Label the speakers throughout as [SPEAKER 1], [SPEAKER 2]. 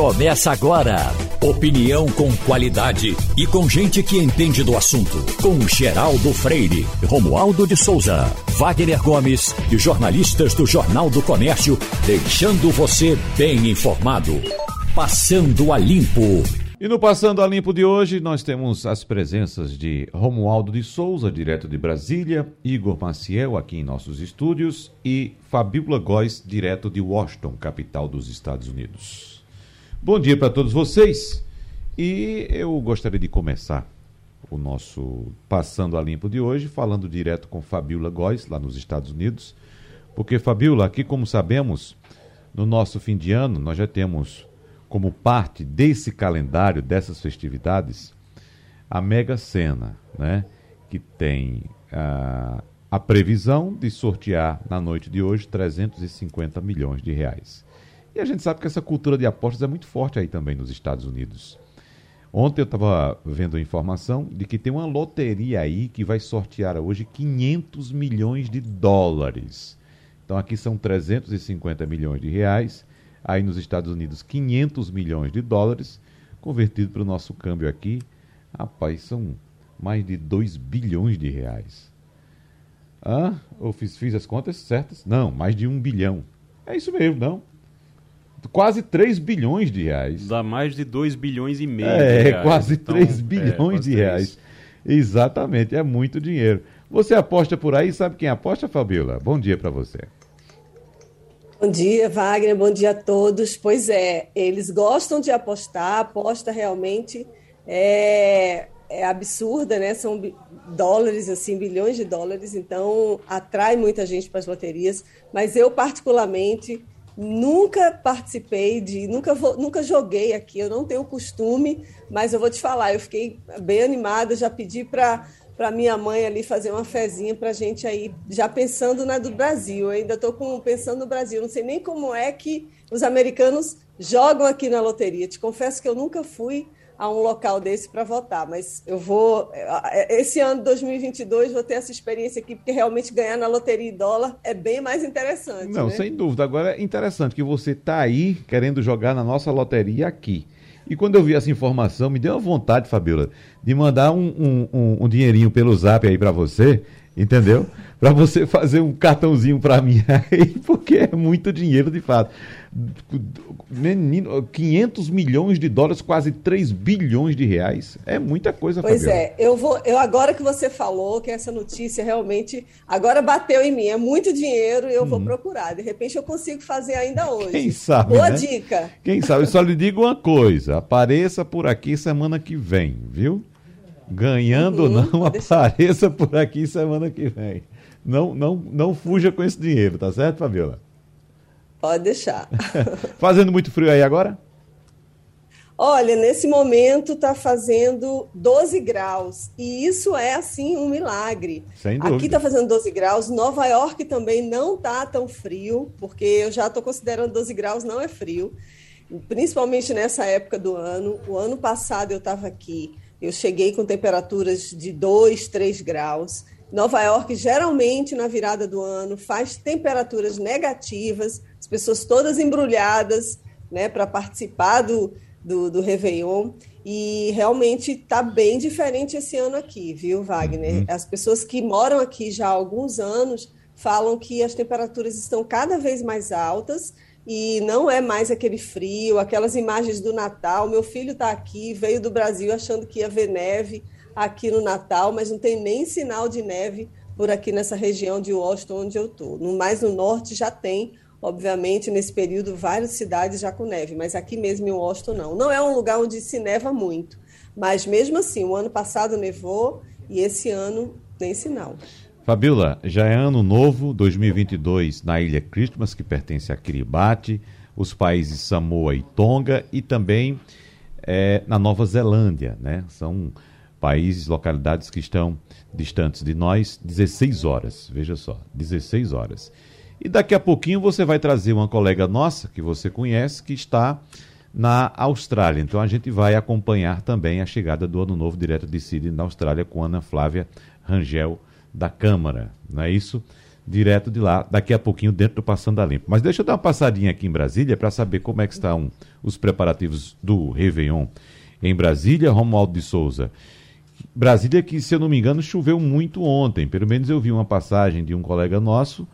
[SPEAKER 1] Começa agora. Opinião com qualidade e com gente que entende do assunto. Com Geraldo Freire, Romualdo de Souza, Wagner Gomes e jornalistas do Jornal do Comércio, deixando você bem informado. Passando a Limpo.
[SPEAKER 2] E no Passando a Limpo de hoje, nós temos as presenças de Romualdo de Souza, direto de Brasília, Igor Maciel, aqui em nossos estúdios, e Fabíola Góes, direto de Washington, capital dos Estados Unidos. Bom dia para todos vocês. E eu gostaria de começar o nosso Passando a Limpo de hoje, falando direto com Fabíola Góes, lá nos Estados Unidos. Porque, Fabíola, aqui, como sabemos, no nosso fim de ano, nós já temos como parte desse calendário, dessas festividades, a Mega Sena, né? que tem a previsão de sortear na noite de hoje 350 milhões de reais. E a gente sabe que essa cultura de apostas é muito forte aí também nos Estados Unidos. Ontem eu estava vendo a informação de que tem uma loteria aí que vai sortear hoje 500 milhões de dólares. Então aqui são 350 milhões de reais aí nos Estados Unidos 500 milhões de dólares, convertido para o nosso câmbio aqui, rapaz, são mais de 2 bilhões de reais. Ah, eu fiz, fiz as contas certas? Não, mais de 1 bilhão. É isso mesmo, não? Quase 3 bilhões de reais.
[SPEAKER 3] Dá mais de 2 bilhões e meio.
[SPEAKER 2] É, reais. quase então, 3 bilhões é, de reais. Exatamente, é muito dinheiro. Você aposta por aí, sabe quem aposta, Fabiola? Bom dia para você.
[SPEAKER 4] Bom dia, Wagner. Bom dia a todos. Pois é, eles gostam de apostar, a aposta realmente é, é absurda, né? São dólares, assim, bilhões de dólares, então atrai muita gente para as loterias. Mas eu, particularmente, nunca participei de, nunca, vou, nunca joguei aqui, eu não tenho costume, mas eu vou te falar, eu fiquei bem animada, já pedi para para minha mãe ali fazer uma fezinha para gente aí, já pensando na do Brasil. Eu ainda estou pensando no Brasil. Não sei nem como é que os americanos jogam aqui na loteria. Te confesso que eu nunca fui a um local desse para votar, mas eu vou. Esse ano 2022 vou ter essa experiência aqui, porque realmente ganhar na loteria em dólar é bem mais interessante.
[SPEAKER 2] Não,
[SPEAKER 4] né?
[SPEAKER 2] sem dúvida. Agora é interessante que você está aí querendo jogar na nossa loteria aqui. E quando eu vi essa informação, me deu uma vontade, Fabiola, de mandar um, um, um, um dinheirinho pelo zap aí para você, entendeu? Para você fazer um cartãozinho para mim aí, porque é muito dinheiro de fato. Menino, 500 milhões de dólares, quase 3 bilhões de reais. É muita coisa,
[SPEAKER 4] Pois
[SPEAKER 2] Fabiola.
[SPEAKER 4] é, eu vou, eu agora que você falou que essa notícia realmente agora bateu em mim, é muito dinheiro e eu vou uhum. procurar. De repente eu consigo fazer ainda hoje.
[SPEAKER 2] Quem sabe?
[SPEAKER 4] Boa
[SPEAKER 2] né?
[SPEAKER 4] dica.
[SPEAKER 2] Quem sabe? Eu só lhe digo uma coisa: apareça por aqui semana que vem, viu? Ganhando uhum, ou não, apareça por aqui semana que vem. Não, não, não fuja com esse dinheiro, tá certo, Fabiola?
[SPEAKER 4] Pode deixar.
[SPEAKER 2] fazendo muito frio aí agora?
[SPEAKER 4] Olha, nesse momento está fazendo 12 graus e isso é assim um milagre.
[SPEAKER 2] Sem dúvida.
[SPEAKER 4] Aqui está fazendo 12 graus, Nova York também não está tão frio, porque eu já estou considerando 12 graus não é frio, principalmente nessa época do ano. O ano passado eu estava aqui, eu cheguei com temperaturas de 2, 3 graus. Nova York, geralmente, na virada do ano, faz temperaturas negativas, as pessoas todas embrulhadas né, para participar do, do, do Réveillon. E realmente está bem diferente esse ano aqui, viu, Wagner? Uhum. As pessoas que moram aqui já há alguns anos falam que as temperaturas estão cada vez mais altas e não é mais aquele frio, aquelas imagens do Natal. Meu filho está aqui, veio do Brasil achando que ia ver neve aqui no Natal, mas não tem nem sinal de neve por aqui nessa região de Washington onde eu estou. No mais no norte já tem, obviamente, nesse período, várias cidades já com neve, mas aqui mesmo em Washington não. Não é um lugar onde se neva muito, mas mesmo assim, o ano passado nevou e esse ano nem sinal.
[SPEAKER 2] Fabiola, já é ano novo, 2022, na Ilha Christmas, que pertence a Kiribati, os países Samoa e Tonga e também é, na Nova Zelândia, né? São países, localidades que estão distantes de nós 16 horas. Veja só, 16 horas. E daqui a pouquinho você vai trazer uma colega nossa que você conhece que está na Austrália. Então a gente vai acompanhar também a chegada do Ano Novo direto de Sydney na Austrália com Ana Flávia Rangel da Câmara. Não é isso? direto de lá, daqui a pouquinho dentro do Passando a Limpo. Mas deixa eu dar uma passadinha aqui em Brasília para saber como é que estão os preparativos do Réveillon em Brasília, Romualdo de Souza. Brasília que, se eu não me engano, choveu muito ontem. Pelo menos eu vi uma passagem de um colega nosso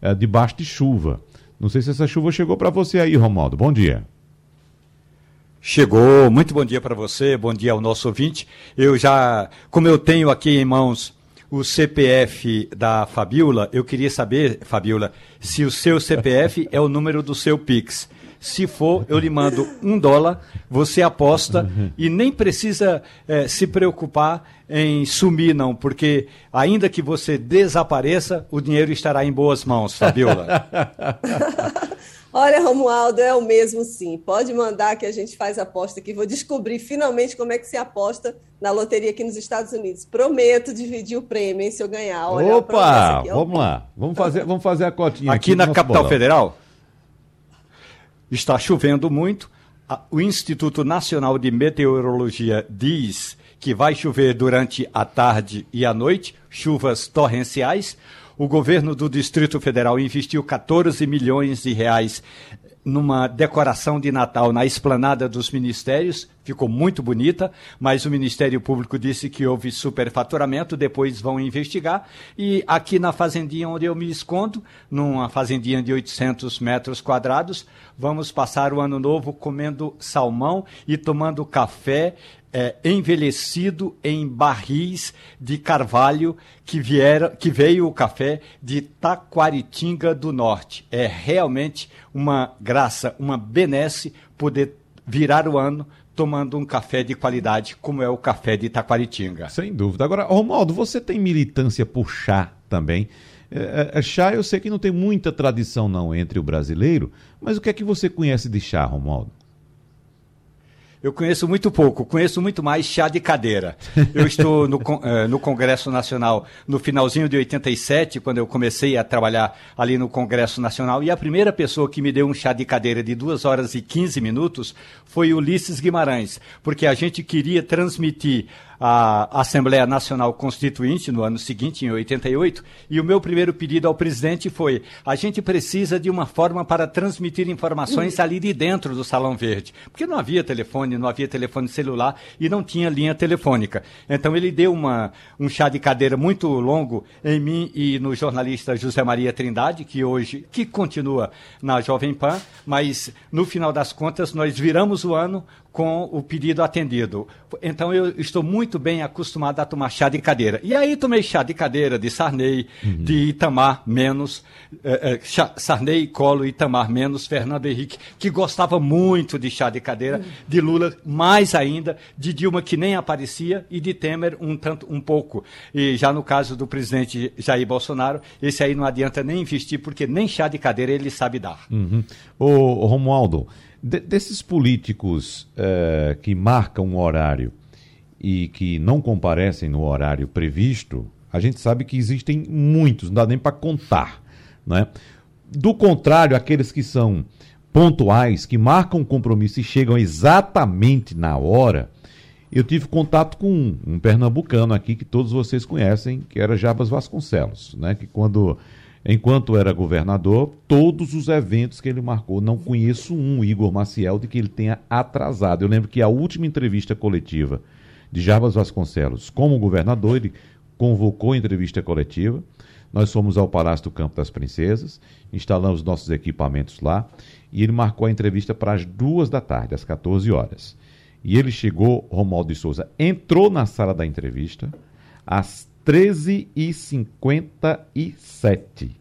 [SPEAKER 2] é, debaixo de chuva. Não sei se essa chuva chegou para você aí, Romualdo. Bom dia.
[SPEAKER 5] Chegou, muito bom dia para você, bom dia ao nosso ouvinte. Eu já, como eu tenho aqui em mãos o CPF da Fabiola, eu queria saber, Fabiola, se o seu CPF é o número do seu Pix. Se for, eu lhe mando um dólar, você aposta e nem precisa é, se preocupar em sumir, não, porque ainda que você desapareça, o dinheiro estará em boas mãos, Fabiola.
[SPEAKER 4] Olha, Romualdo, é o mesmo sim. Pode mandar que a gente faz aposta aqui. Vou descobrir finalmente como é que se aposta na loteria aqui nos Estados Unidos. Prometo dividir o prêmio, hein, se eu ganhar.
[SPEAKER 2] Olha, Opa, aqui, vamos lá. Vamos fazer, vamos fazer a cotinha
[SPEAKER 5] aqui. Aqui na capital bolão. federal está chovendo muito. O Instituto Nacional de Meteorologia diz que vai chover durante a tarde e a noite, chuvas torrenciais. O governo do Distrito Federal investiu 14 milhões de reais numa decoração de Natal na esplanada dos ministérios, ficou muito bonita, mas o Ministério Público disse que houve superfaturamento, depois vão investigar. E aqui na fazendinha onde eu me escondo, numa fazendinha de 800 metros quadrados, vamos passar o ano novo comendo salmão e tomando café é, envelhecido em barris de carvalho que, que veio o café de Taquaritinga do Norte. É realmente uma graça, uma benesse poder virar o ano tomando um café de qualidade como é o café de Taquaritinga.
[SPEAKER 2] Sem dúvida. Agora, Romualdo, você tem militância por chá também. É, é, chá eu sei que não tem muita tradição não entre o brasileiro, mas o que é que você conhece de chá, Romualdo?
[SPEAKER 5] Eu conheço muito pouco, conheço muito mais chá de cadeira. Eu estou no, uh, no Congresso Nacional no finalzinho de 87, quando eu comecei a trabalhar ali no Congresso Nacional, e a primeira pessoa que me deu um chá de cadeira de 2 horas e 15 minutos foi Ulisses Guimarães, porque a gente queria transmitir a Assembleia Nacional Constituinte no ano seguinte, em 88, e o meu primeiro pedido ao presidente foi: a gente precisa de uma forma para transmitir informações ali de dentro do Salão Verde, porque não havia telefone, não havia telefone celular e não tinha linha telefônica. Então ele deu uma, um chá de cadeira muito longo em mim e no jornalista José Maria Trindade, que hoje, que continua na Jovem Pan, mas no final das contas nós viramos o ano com o pedido atendido. Então eu estou muito bem acostumado a tomar chá de cadeira. E aí tomei chá de cadeira de Sarney, uhum. de Itamar menos, eh, eh, Sarney, Colo, Itamar menos, Fernando Henrique, que gostava muito de chá de cadeira, uhum. de Lula mais ainda, de Dilma que nem aparecia e de Temer um tanto um pouco. E já no caso do presidente Jair Bolsonaro, esse aí não adianta nem investir porque nem chá de cadeira ele sabe dar.
[SPEAKER 2] Uhum. Ô, Romualdo, de, desses políticos uh, que marcam um horário e que não comparecem no horário previsto, a gente sabe que existem muitos, não dá nem para contar. Né? Do contrário, aqueles que são pontuais, que marcam um compromisso e chegam exatamente na hora, eu tive contato com um, um pernambucano aqui que todos vocês conhecem, que era Jabas Vasconcelos, né? que quando enquanto era governador, todos os eventos que ele marcou. Não conheço um Igor Maciel de que ele tenha atrasado. Eu lembro que a última entrevista coletiva de Jarbas Vasconcelos como governador, ele convocou a entrevista coletiva. Nós fomos ao Palácio do Campo das Princesas, instalamos nossos equipamentos lá e ele marcou a entrevista para as duas da tarde, às 14 horas. E ele chegou, Romualdo de Souza, entrou na sala da entrevista às 13 e 57.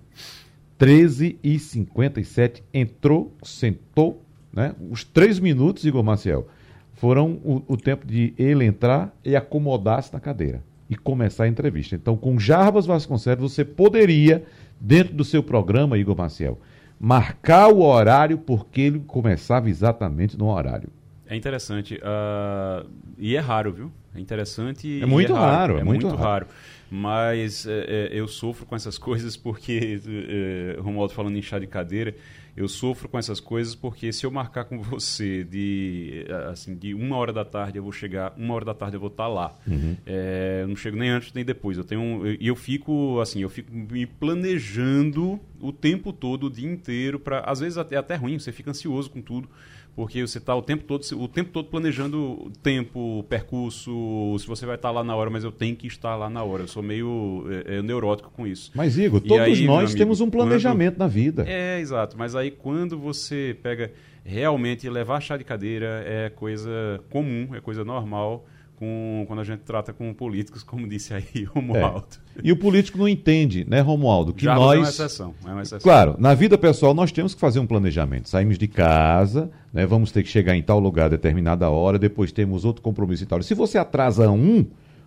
[SPEAKER 2] 13 e 57 entrou, sentou, né? Os três minutos, Igor Maciel, foram o, o tempo de ele entrar e acomodar-se na cadeira e começar a entrevista. Então, com Jarbas Vasconcelos, você poderia, dentro do seu programa, Igor Maciel, marcar o horário porque ele começava exatamente no horário.
[SPEAKER 3] É interessante. Uh, e é raro, viu? É interessante.
[SPEAKER 2] É muito
[SPEAKER 3] é
[SPEAKER 2] raro, raro,
[SPEAKER 3] é, é muito, muito raro. raro. Mas é, é, eu sofro com essas coisas porque, é, Romualdo falando em chá de cadeira, eu sofro com essas coisas porque se eu marcar com você de assim de uma hora da tarde eu vou chegar uma hora da tarde eu vou estar lá. Uhum. é, não chego nem antes nem depois. Eu tenho e eu, eu, fico assim eu fico me planejando o tempo todo o dia inteiro para às vezes até até ruim você fica ansioso com tudo porque você está o tempo todo o tempo todo planejando tempo percurso se você vai estar lá na hora mas eu tenho que estar lá na hora. Eu sou meio é, é, neurótico com isso.
[SPEAKER 2] Mas Igor todos aí, nós amigo, temos um planejamento quando... na vida.
[SPEAKER 3] É exato. Mas aí quando você pega realmente levar chá de cadeira é coisa comum é coisa normal com, quando a gente trata com políticos, como disse aí Romualdo.
[SPEAKER 2] É. E o político não entende, né, Romualdo? Que
[SPEAKER 3] Jarbas
[SPEAKER 2] nós.
[SPEAKER 3] É uma, exceção, é uma exceção.
[SPEAKER 2] Claro, na vida pessoal nós temos que fazer um planejamento. Saímos de casa, né, vamos ter que chegar em tal lugar a determinada hora, depois temos outro compromisso e tal. Se você atrasa um,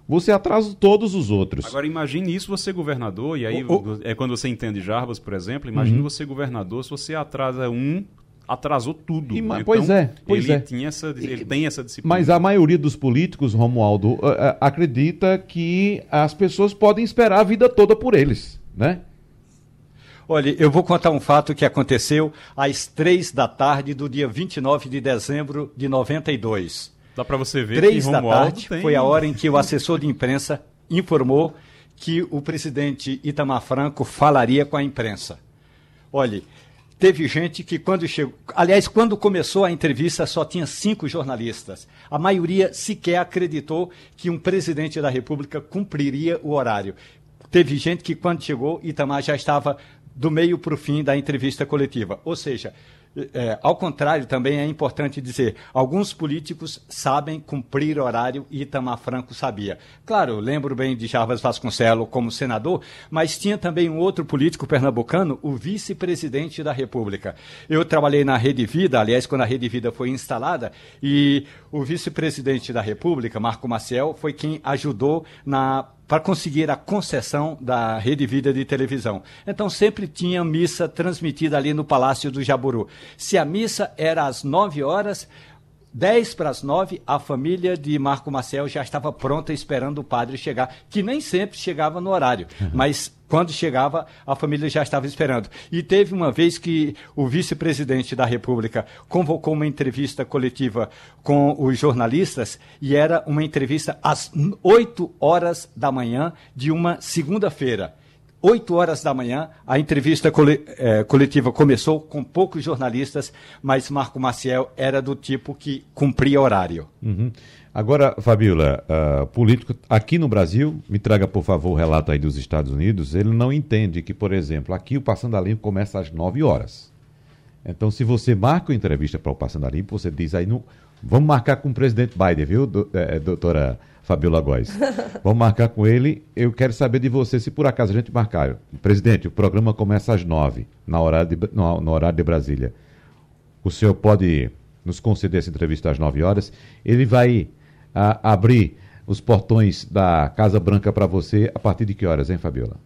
[SPEAKER 2] você atrasa todos os outros.
[SPEAKER 3] Agora imagine isso você governador, e aí é quando você entende Jarbas, por exemplo, imagine uhum. você governador, se você atrasa um, atrasou tudo. E,
[SPEAKER 2] então, pois é, pois
[SPEAKER 3] ele
[SPEAKER 2] é.
[SPEAKER 3] Tinha essa, ele tem essa disciplina.
[SPEAKER 2] Mas a maioria dos políticos, Romualdo, uh, uh, acredita que as pessoas podem esperar a vida toda por eles, né?
[SPEAKER 5] Olha, eu vou contar um fato que aconteceu às três da tarde do dia 29 de dezembro de 92.
[SPEAKER 3] Dá para você ver
[SPEAKER 5] três
[SPEAKER 3] que
[SPEAKER 5] da tarde tem... foi a hora em que o assessor de imprensa informou que o presidente Itamar Franco falaria com a imprensa. Olhe, Teve gente que quando chegou. Aliás, quando começou a entrevista, só tinha cinco jornalistas. A maioria sequer acreditou que um presidente da República cumpriria o horário. Teve gente que, quando chegou, Itamar já estava do meio para o fim da entrevista coletiva. Ou seja, é, ao contrário, também é importante dizer, alguns políticos sabem cumprir horário e Itamar Franco sabia. Claro, lembro bem de Jarbas Vasconcelos como senador, mas tinha também um outro político pernambucano, o vice-presidente da República. Eu trabalhei na Rede Vida, aliás, quando a Rede Vida foi instalada, e o vice-presidente da República, Marco Maciel, foi quem ajudou na para conseguir a concessão da Rede Vida de televisão. Então sempre tinha missa transmitida ali no Palácio do Jaburu. Se a missa era às 9 horas, 10 para as 9, a família de Marco Marcel já estava pronta esperando o padre chegar, que nem sempre chegava no horário, uhum. mas quando chegava, a família já estava esperando. E teve uma vez que o vice-presidente da República convocou uma entrevista coletiva com os jornalistas e era uma entrevista às 8 horas da manhã de uma segunda-feira. 8 horas da manhã, a entrevista é, coletiva começou com poucos jornalistas, mas Marco Maciel era do tipo que cumpria horário.
[SPEAKER 2] Uhum. Agora, Fabiola, uh, político aqui no Brasil, me traga por favor o relato aí dos Estados Unidos, ele não entende que, por exemplo, aqui o Passando a Limpo começa às 9 horas. Então, se você marca uma entrevista para o Passando a Limpo, você diz aí, no, vamos marcar com o presidente Biden, viu, do, é, doutora Fabiola Góes. Vamos marcar com ele. Eu quero saber de você, se por acaso a gente marcar. Presidente, o programa começa às nove, na hora de, no, no horário de Brasília. O senhor pode nos conceder essa entrevista às nove horas. Ele vai a, abrir os portões da Casa Branca para você a partir de que horas, hein, Fabiola?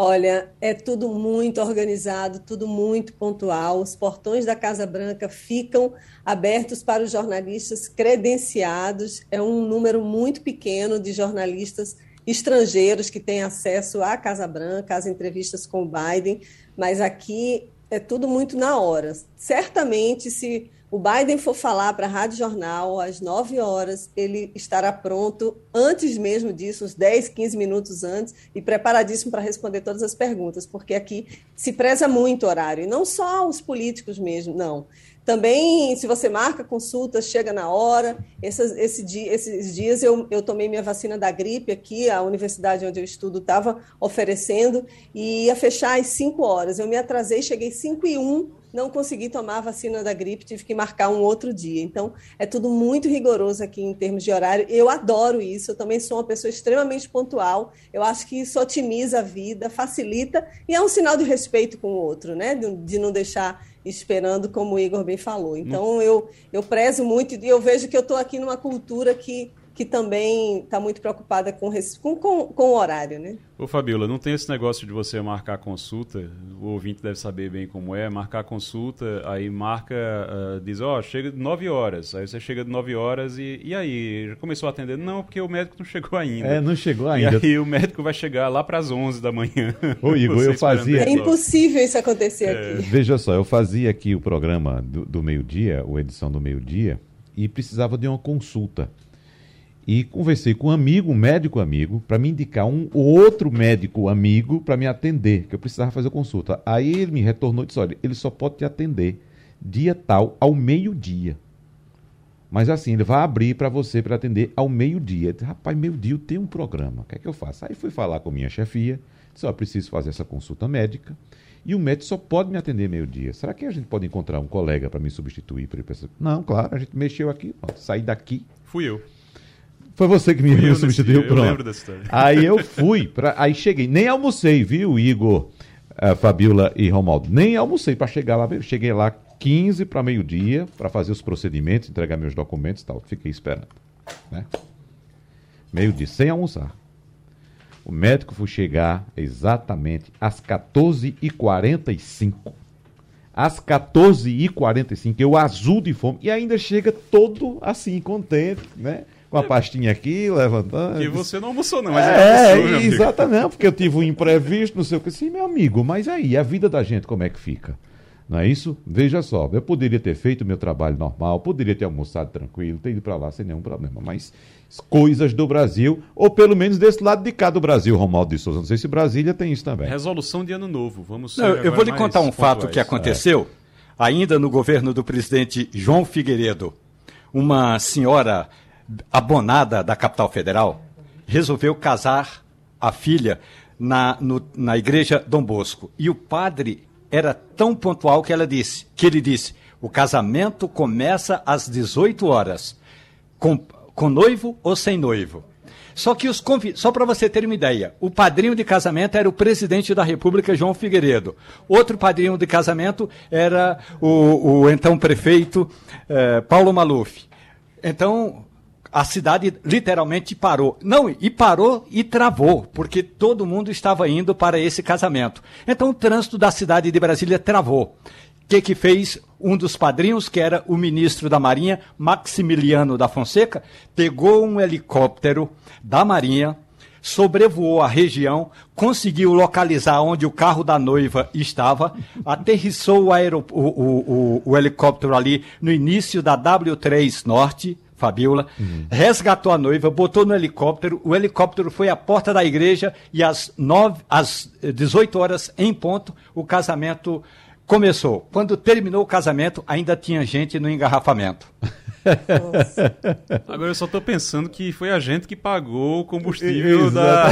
[SPEAKER 4] Olha, é tudo muito organizado, tudo muito pontual. Os portões da Casa Branca ficam abertos para os jornalistas credenciados. É um número muito pequeno de jornalistas estrangeiros que têm acesso à Casa Branca, às entrevistas com o Biden, mas aqui é tudo muito na hora. Certamente, se o Biden for falar para a Rádio Jornal às 9 horas, ele estará pronto antes mesmo disso, uns 10, 15 minutos antes, e preparadíssimo para responder todas as perguntas, porque aqui se preza muito o horário, e não só os políticos mesmo, não. Também, se você marca consultas, chega na hora. Essas, esse dia, esses dias eu, eu tomei minha vacina da gripe aqui, a universidade onde eu estudo estava oferecendo, e ia fechar às 5 horas. Eu me atrasei, cheguei 5 e 1 não consegui tomar a vacina da gripe, tive que marcar um outro dia. Então, é tudo muito rigoroso aqui em termos de horário. Eu adoro isso, eu também sou uma pessoa extremamente pontual. Eu acho que isso otimiza a vida, facilita e é um sinal de respeito com o outro, né? De, de não deixar esperando, como o Igor bem falou. Então, eu, eu prezo muito e eu vejo que eu estou aqui numa cultura que que também está muito preocupada com, com, com, o horário, né?
[SPEAKER 3] Ô Fabiola, não tem esse negócio de você marcar consulta, o ouvinte deve saber bem como é, marcar consulta, aí marca, uh, diz, ó, oh, chega de 9 horas, aí você chega de 9 horas e, e aí, já começou a atender? Não, porque o médico não chegou ainda.
[SPEAKER 2] É, não chegou ainda.
[SPEAKER 3] E aí o médico vai chegar lá para as 11 da manhã.
[SPEAKER 2] Ô Igor, eu fazia...
[SPEAKER 4] É impossível isso acontecer é. aqui.
[SPEAKER 2] Veja só, eu fazia aqui o programa do, do meio-dia, o edição do meio-dia, e precisava de uma consulta e conversei com um amigo, um médico amigo, para me indicar um outro médico amigo para me atender, que eu precisava fazer consulta. Aí ele me retornou e disse: olha, ele só pode te atender dia tal ao meio-dia. Mas assim, ele vai abrir para você para atender ao meio-dia. Rapaz, meio-dia eu tenho um programa, o que é que eu faço? Aí fui falar com minha chefia, disse: ó, preciso fazer essa consulta médica. E o médico só pode me atender meio-dia. Será que a gente pode encontrar um colega para me substituir? Pra Não, claro, a gente mexeu aqui, saí daqui.
[SPEAKER 3] Fui eu.
[SPEAKER 2] Foi você que me, me substituiu,
[SPEAKER 3] pronto. Eu lembro dessa história.
[SPEAKER 2] Aí eu fui, pra, aí cheguei, nem almocei, viu, Igor, a Fabiola e Romaldo, nem almocei para chegar lá, cheguei lá 15 para meio-dia para fazer os procedimentos, entregar meus documentos e tal, fiquei esperando, né? Meio-dia, sem almoçar. O médico foi chegar exatamente às 14h45. Às 14h45, eu azul de fome, e ainda chega todo assim, contente, né? Com a pastinha aqui, levantando.
[SPEAKER 3] E você não almoçou, não, mas
[SPEAKER 2] é, almoçou, exatamente, porque eu tive um imprevisto, não sei o que. Sim, meu amigo, mas aí, a vida da gente como é que fica? Não é isso? Veja só, eu poderia ter feito o meu trabalho normal, poderia ter almoçado tranquilo, ter ido para lá sem nenhum problema, mas coisas do Brasil, ou pelo menos desse lado de cá do Brasil, Romualdo de Souza. Não sei se Brasília tem isso também.
[SPEAKER 3] Resolução de ano novo, vamos
[SPEAKER 5] Não, Eu vou lhe contar um pontuais. fato que aconteceu é. ainda no governo do presidente João Figueiredo. Uma senhora abonada da capital federal, resolveu casar a filha na, no, na igreja Dom Bosco. E o padre era tão pontual que ela disse, que ele disse, o casamento começa às 18 horas, com, com noivo ou sem noivo. Só que os convidados, só para você ter uma ideia, o padrinho de casamento era o presidente da República, João Figueiredo. Outro padrinho de casamento era o, o então prefeito eh, Paulo Maluf. Então, a cidade literalmente parou. Não, e parou e travou, porque todo mundo estava indo para esse casamento. Então o trânsito da cidade de Brasília travou. O que, que fez um dos padrinhos, que era o ministro da Marinha, Maximiliano da Fonseca, pegou um helicóptero da Marinha, sobrevoou a região, conseguiu localizar onde o carro da noiva estava, aterrissou o, o, o, o helicóptero ali no início da W3 Norte, Fabiola, uhum. resgatou a noiva, botou no helicóptero, o helicóptero foi à porta da igreja e às, nove, às 18 horas em ponto, o casamento começou. Quando terminou o casamento, ainda tinha gente no engarrafamento.
[SPEAKER 3] Agora eu só estou pensando que foi a gente que pagou o combustível da...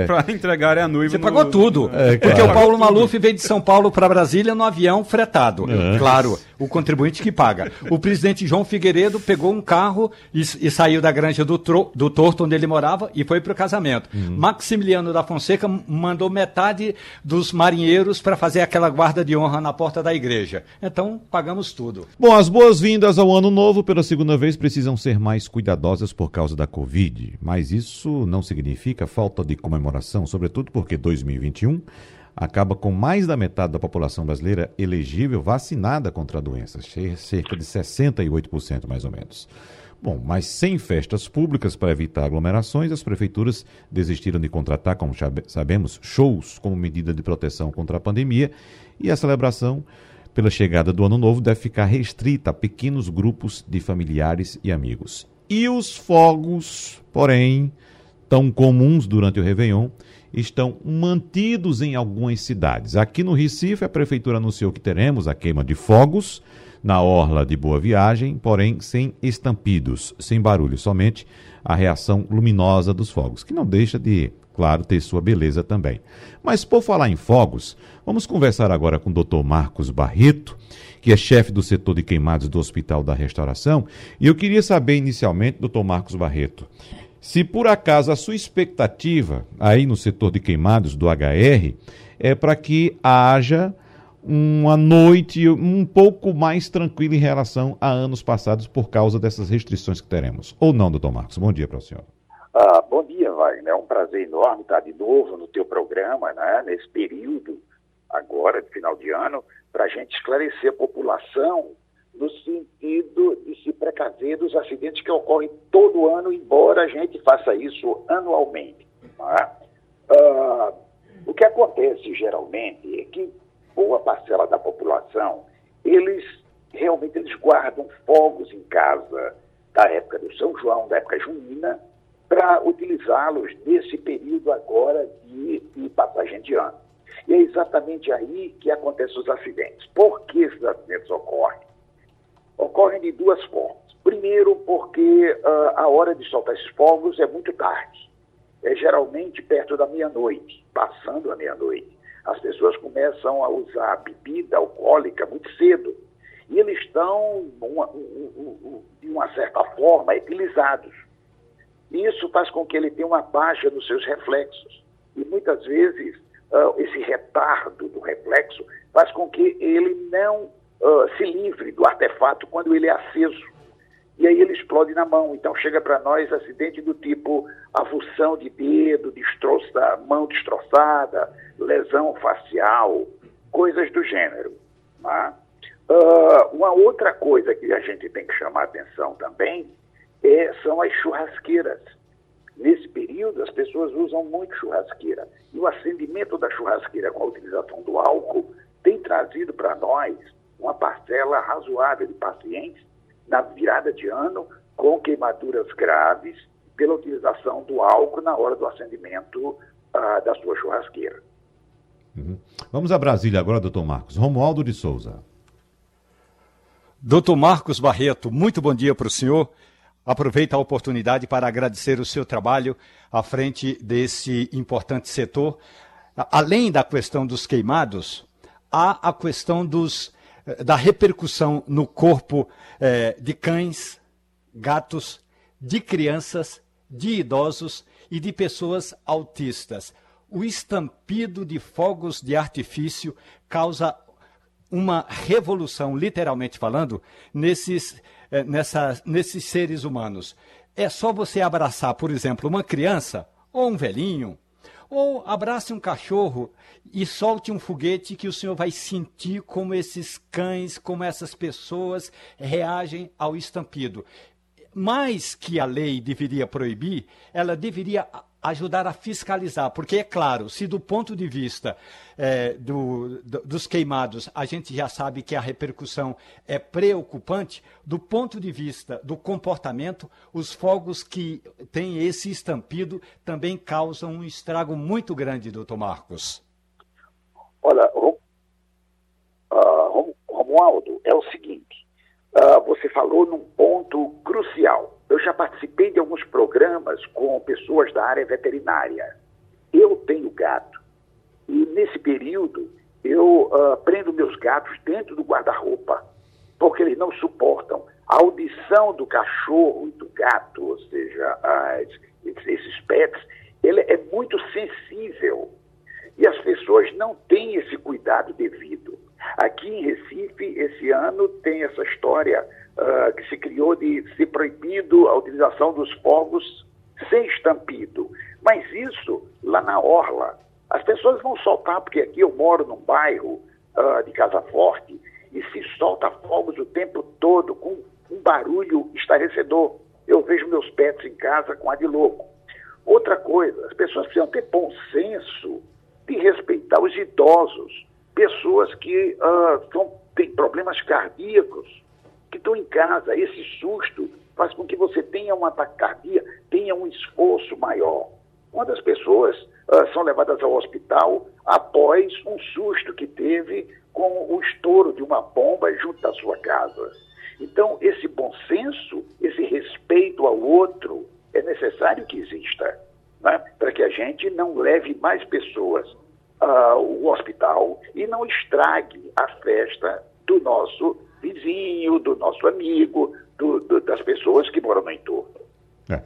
[SPEAKER 3] é. para entregar a noiva.
[SPEAKER 5] Você no... pagou tudo. É, porque claro. o Paulo Maluf veio de São Paulo para Brasília no avião fretado. É. Claro, o contribuinte que paga. O presidente João Figueiredo pegou um carro e, e saiu da granja do, tro, do Torto, onde ele morava, e foi para o casamento. Uhum. Maximiliano da Fonseca mandou metade dos marinheiros para fazer aquela guarda de honra na porta da igreja. Então, pagamos tudo.
[SPEAKER 2] Bom, as boas-vindas ao ano novo pela segunda vez precisam ser mais cuidadosas por causa da Covid, mas isso não significa falta de comemoração, sobretudo porque 2021 acaba com mais da metade da população brasileira elegível vacinada contra a doença, cerca de 68% mais ou menos. Bom, mas sem festas públicas para evitar aglomerações, as prefeituras desistiram de contratar, como sabemos, shows como medida de proteção contra a pandemia e a celebração pela chegada do ano novo deve ficar restrita a pequenos grupos de familiares e amigos. E os fogos, porém, tão comuns durante o Réveillon, estão mantidos em algumas cidades. Aqui no Recife, a prefeitura anunciou que teremos a queima de fogos na orla de Boa Viagem, porém sem estampidos, sem barulho, somente a reação luminosa dos fogos, que não deixa de claro, ter sua beleza também. Mas por falar em fogos, vamos conversar agora com o Dr. Marcos Barreto, que é chefe do setor de queimados do Hospital da Restauração, e eu queria saber inicialmente, Dr. Marcos Barreto, se por acaso a sua expectativa aí no setor de queimados do HR é para que haja uma noite um pouco mais tranquila em relação a anos passados por causa dessas restrições que teremos. Ou não, doutor Marcos? Bom dia para o senhor.
[SPEAKER 6] Ah, bom dia, Wagner. É um prazer enorme estar de novo no teu programa, né, nesse período agora de final de ano, para a gente esclarecer a população no sentido de se precaver dos acidentes que ocorrem todo ano, embora a gente faça isso anualmente. Né? Ah, o que acontece geralmente é que boa parcela da população, eles realmente eles guardam fogos em casa da época do São João, da época junina, para utilizá-los nesse período agora de, de passagem de ano. E é exatamente aí que acontecem os acidentes. Por que esses acidentes ocorrem? Ocorrem de duas formas. Primeiro, porque uh, a hora de soltar esses fogos é muito tarde. É geralmente perto da meia-noite, passando a meia-noite. As pessoas começam a usar bebida alcoólica muito cedo. E eles estão, uma, de uma certa forma, etilizados. Isso faz com que ele tenha uma baixa nos seus reflexos. E muitas vezes uh, esse retardo do reflexo faz com que ele não uh, se livre do artefato quando ele é aceso. E aí ele explode na mão. Então chega para nós acidente do tipo avulsão de dedo, destroça, mão destroçada, lesão facial, coisas do gênero. Uh, uma outra coisa que a gente tem que chamar atenção também é, são as churrasqueiras. Nesse período, as pessoas usam muito churrasqueira. E o acendimento da churrasqueira com a utilização do álcool tem trazido para nós uma parcela razoável de pacientes na virada de ano com queimaduras graves pela utilização do álcool na hora do acendimento uh, da sua churrasqueira.
[SPEAKER 2] Uhum. Vamos a Brasília agora, doutor Marcos. Romualdo de Souza.
[SPEAKER 5] Doutor Marcos Barreto, muito bom dia para o senhor. Aproveito a oportunidade para agradecer o seu trabalho à frente desse importante setor. Além da questão dos queimados, há a questão dos, da repercussão no corpo eh, de cães, gatos, de crianças, de idosos e de pessoas autistas. O estampido de fogos de artifício causa uma revolução, literalmente falando, nesses é, nessa, nesses seres humanos. É só você abraçar, por exemplo, uma criança ou um velhinho, ou abrace um cachorro e solte um foguete que o senhor vai sentir como esses cães, como essas pessoas reagem ao estampido. Mais que a lei deveria proibir, ela deveria ajudar a fiscalizar, porque é claro, se do ponto de vista é, do, do, dos queimados a gente já sabe que a repercussão é preocupante, do ponto de vista do comportamento, os fogos que têm esse estampido também causam um estrago muito grande, doutor Marcos.
[SPEAKER 6] Olha, uh, Romualdo, é o seguinte, uh, você falou num ponto crucial eu já participei de alguns programas com pessoas da área veterinária. Eu tenho gato. E nesse período, eu uh, prendo meus gatos dentro do guarda-roupa, porque eles não suportam a audição do cachorro e do gato, ou seja, as, esses pets, ele é muito sensível. E as pessoas não têm esse cuidado devido. Aqui em Recife, esse ano, tem essa história uh, que se criou de ser proibido a utilização dos fogos sem estampido. Mas isso lá na orla. As pessoas vão soltar, porque aqui eu moro num bairro uh, de Casa Forte e se solta fogos o tempo todo com um barulho estarrecedor. Eu vejo meus pets em casa com a de louco. Outra coisa, as pessoas precisam ter bom senso de respeitar os idosos, pessoas que uh, são, têm problemas cardíacos, que estão em casa. Esse susto faz com que você tenha um ataque cardíaco, tenha um esforço maior. Quando as pessoas uh, são levadas ao hospital após um susto que teve com o estouro de uma bomba junto da sua casa. Então, esse bom senso, esse respeito ao outro, é necessário que exista, né? para que a gente não leve mais pessoas ao hospital e não estrague a festa do nosso vizinho, do nosso amigo, do, do, das pessoas que moram no entorno.
[SPEAKER 2] É.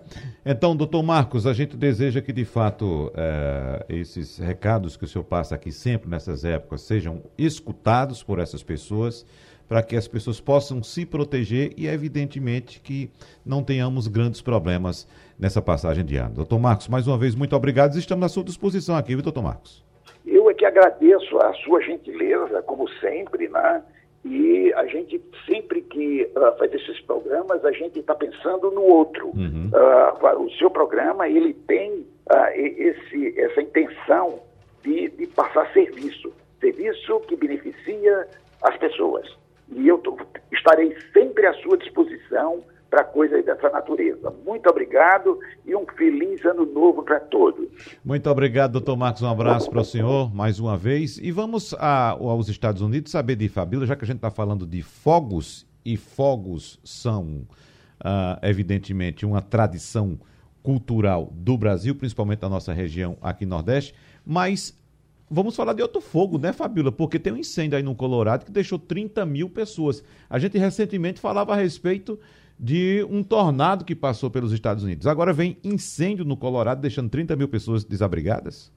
[SPEAKER 2] Então, doutor Marcos, a gente deseja que, de fato, é, esses recados que o senhor passa aqui sempre nessas épocas sejam escutados por essas pessoas, para que as pessoas possam se proteger e, evidentemente, que não tenhamos grandes problemas nessa passagem de ano. Doutor Marcos, mais uma vez, muito obrigado. Estamos à sua disposição aqui, viu, doutor Marcos?
[SPEAKER 6] Eu é que agradeço a sua gentileza, como sempre, né? E a gente, sempre que uh, faz esses programas, a gente está pensando no outro. Uhum. Uh, o seu programa, ele tem uh, esse, essa intenção de, de passar serviço. Serviço que beneficia as pessoas. E eu tô, estarei sempre à sua disposição para coisas dessa natureza. Muito obrigado e um feliz ano novo para todos.
[SPEAKER 2] Muito obrigado, doutor Marcos. Um abraço para o senhor mais uma vez. E vamos a, aos Estados Unidos saber de Fabíola, já que a gente está falando de fogos, e fogos são, uh, evidentemente, uma tradição cultural do Brasil, principalmente da nossa região aqui Nordeste, mas vamos falar de outro fogo, né, Fabíola? Porque tem um incêndio aí no Colorado que deixou 30 mil pessoas. A gente recentemente falava a respeito de um tornado que passou pelos Estados Unidos. Agora vem incêndio no Colorado, deixando 30 mil pessoas desabrigadas?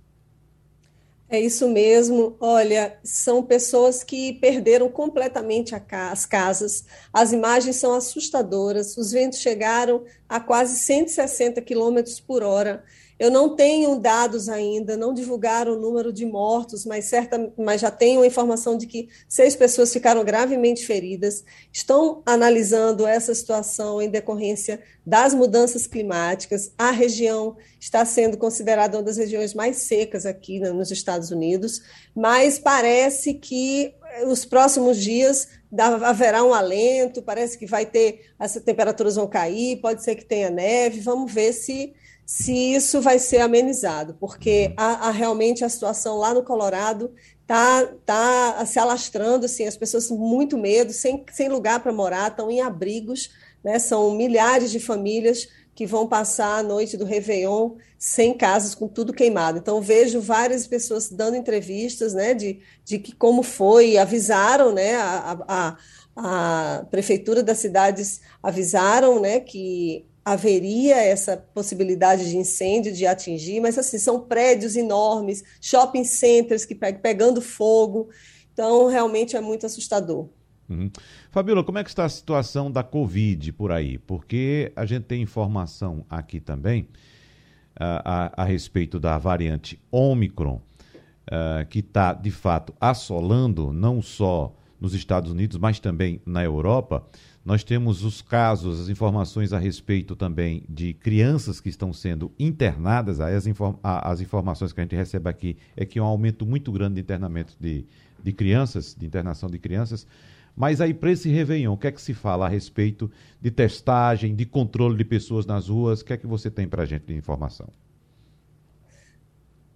[SPEAKER 4] É isso mesmo. Olha, são pessoas que perderam completamente as casas. As imagens são assustadoras. Os ventos chegaram a quase 160 quilômetros por hora. Eu não tenho dados ainda, não divulgaram o número de mortos, mas, certa, mas já tenho a informação de que seis pessoas ficaram gravemente feridas. Estão analisando essa situação em decorrência das mudanças climáticas. A região está sendo considerada uma das regiões mais secas aqui nos Estados Unidos, mas parece que os próximos dias haverá um alento, parece que vai ter, as temperaturas vão cair, pode ser que tenha neve, vamos ver se se isso vai ser amenizado, porque a, a realmente a situação lá no Colorado está tá se alastrando, assim, as pessoas com muito medo, sem, sem lugar para morar, estão em abrigos, né? são milhares de famílias que vão passar a noite do Réveillon sem casas, com tudo queimado. Então, vejo várias pessoas dando entrevistas né, de, de que como foi, avisaram, né, a, a, a prefeitura das cidades avisaram né, que haveria essa possibilidade de incêndio, de atingir, mas assim, são prédios enormes, shopping centers que pe pegando fogo, então realmente é muito assustador.
[SPEAKER 2] Uhum. Como é que está a situação da Covid por aí? Porque a gente tem informação aqui também a, a, a respeito da variante Omicron, uh, que está de fato assolando não só nos Estados Unidos, mas também na Europa. Nós temos os casos, as informações a respeito também de crianças que estão sendo internadas. As, inform as informações que a gente recebe aqui é que há um aumento muito grande de internamento de, de crianças, de internação de crianças. Mas aí, para esse Réveillon, o que é que se fala a respeito de testagem, de controle de pessoas nas ruas? O que é que você tem para a gente de informação?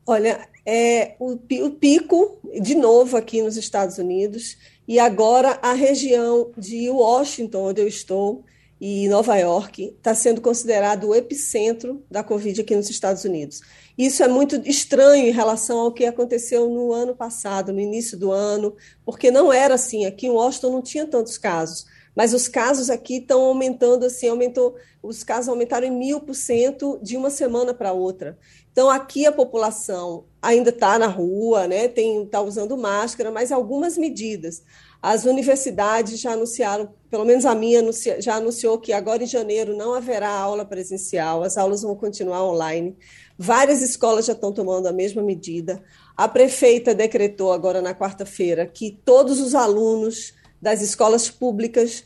[SPEAKER 4] Olha, é, o, o, pico, de novo aqui nos Estados Unidos, e agora a região de Washington, onde eu estou, e Nova York, está sendo considerado o epicentro da Covid aqui nos Estados Unidos. Isso é muito estranho em relação ao que aconteceu no ano passado, no início do ano, porque não era assim. Aqui em Washington não tinha tantos casos. Mas os casos aqui estão aumentando assim, aumentou, os casos aumentaram em mil por cento de uma semana para outra. Então aqui a população ainda está na rua, né? Está usando máscara, mas algumas medidas. As universidades já anunciaram, pelo menos a minha anuncia, já anunciou que agora em janeiro não haverá aula presencial, as aulas vão continuar online. Várias escolas já estão tomando a mesma medida. A prefeita decretou agora na quarta-feira que todos os alunos das escolas públicas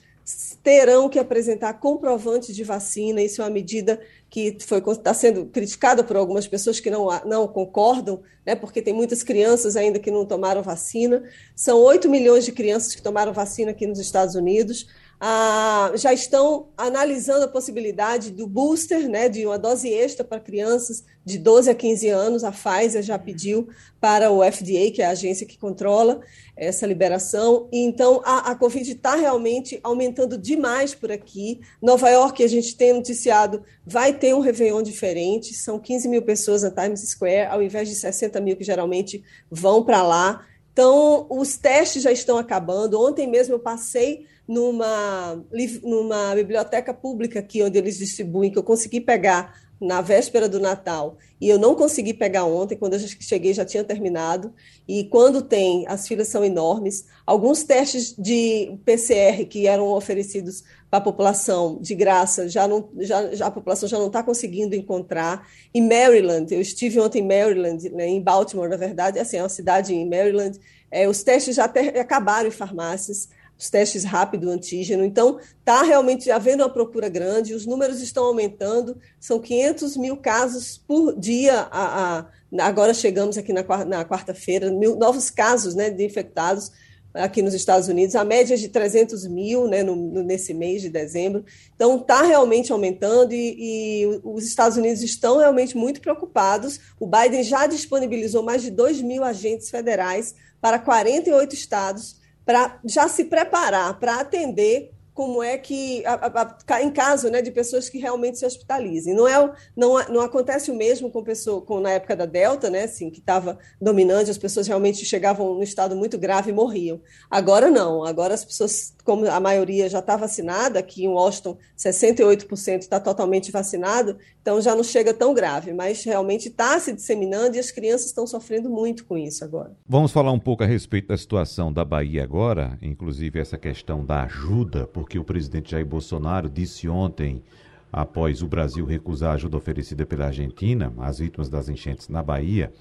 [SPEAKER 4] terão que apresentar comprovantes de vacina. Isso é uma medida que está sendo criticada por algumas pessoas que não, não concordam, né, porque tem muitas crianças ainda que não tomaram vacina. São 8 milhões de crianças que tomaram vacina aqui nos Estados Unidos ah, já estão analisando a possibilidade do booster, né, de uma dose extra para crianças de 12 a 15 anos. A Pfizer já pediu para o FDA, que é a agência que controla essa liberação. E, então, a, a Covid está realmente aumentando demais por aqui. Nova York, a gente tem noticiado, vai ter um Réveillon diferente. São 15 mil pessoas na Times Square, ao invés de 60 mil que geralmente vão para lá. Então, os testes já estão acabando. Ontem mesmo eu passei numa, numa biblioteca pública aqui, onde eles distribuem, que eu consegui pegar na véspera do Natal e eu não consegui pegar ontem, quando eu cheguei já tinha terminado. E quando tem, as filas são enormes. Alguns testes de PCR que eram oferecidos para a população de graça, já, não, já, já a população já não está conseguindo encontrar. Em Maryland, eu estive ontem em Maryland, né, em Baltimore, na verdade, assim, é uma cidade em Maryland, é, os testes já acabaram em farmácias os testes rápido antígeno. Então, está realmente havendo uma procura grande, os números estão aumentando, são 500 mil casos por dia. A, a, agora chegamos aqui na, na quarta-feira, novos casos né, de infectados aqui nos Estados Unidos, a média é de 300 mil né, no, nesse mês de dezembro. Então, está realmente aumentando e, e, os Estados Unidos estão realmente muito preocupados. O Biden já disponibilizou mais de 2 mil agentes federais para 48 estados para já se preparar para atender como é que, a, a, a, em caso né, de pessoas que realmente se hospitalizem. Não, é, não, não acontece o mesmo com, pessoa, com na época da Delta, né, assim, que estava dominante, as pessoas realmente chegavam no estado muito grave e morriam. Agora não, agora as pessoas, como a maioria já está vacinada, aqui em Washington 68% está totalmente vacinado, então já não chega tão grave, mas realmente está se disseminando e as crianças estão sofrendo muito com isso agora.
[SPEAKER 2] Vamos falar um pouco a respeito da situação da Bahia agora, inclusive essa questão da ajuda, por porque o presidente Jair Bolsonaro disse ontem, após o Brasil recusar a ajuda oferecida pela Argentina às vítimas das enchentes na Bahia,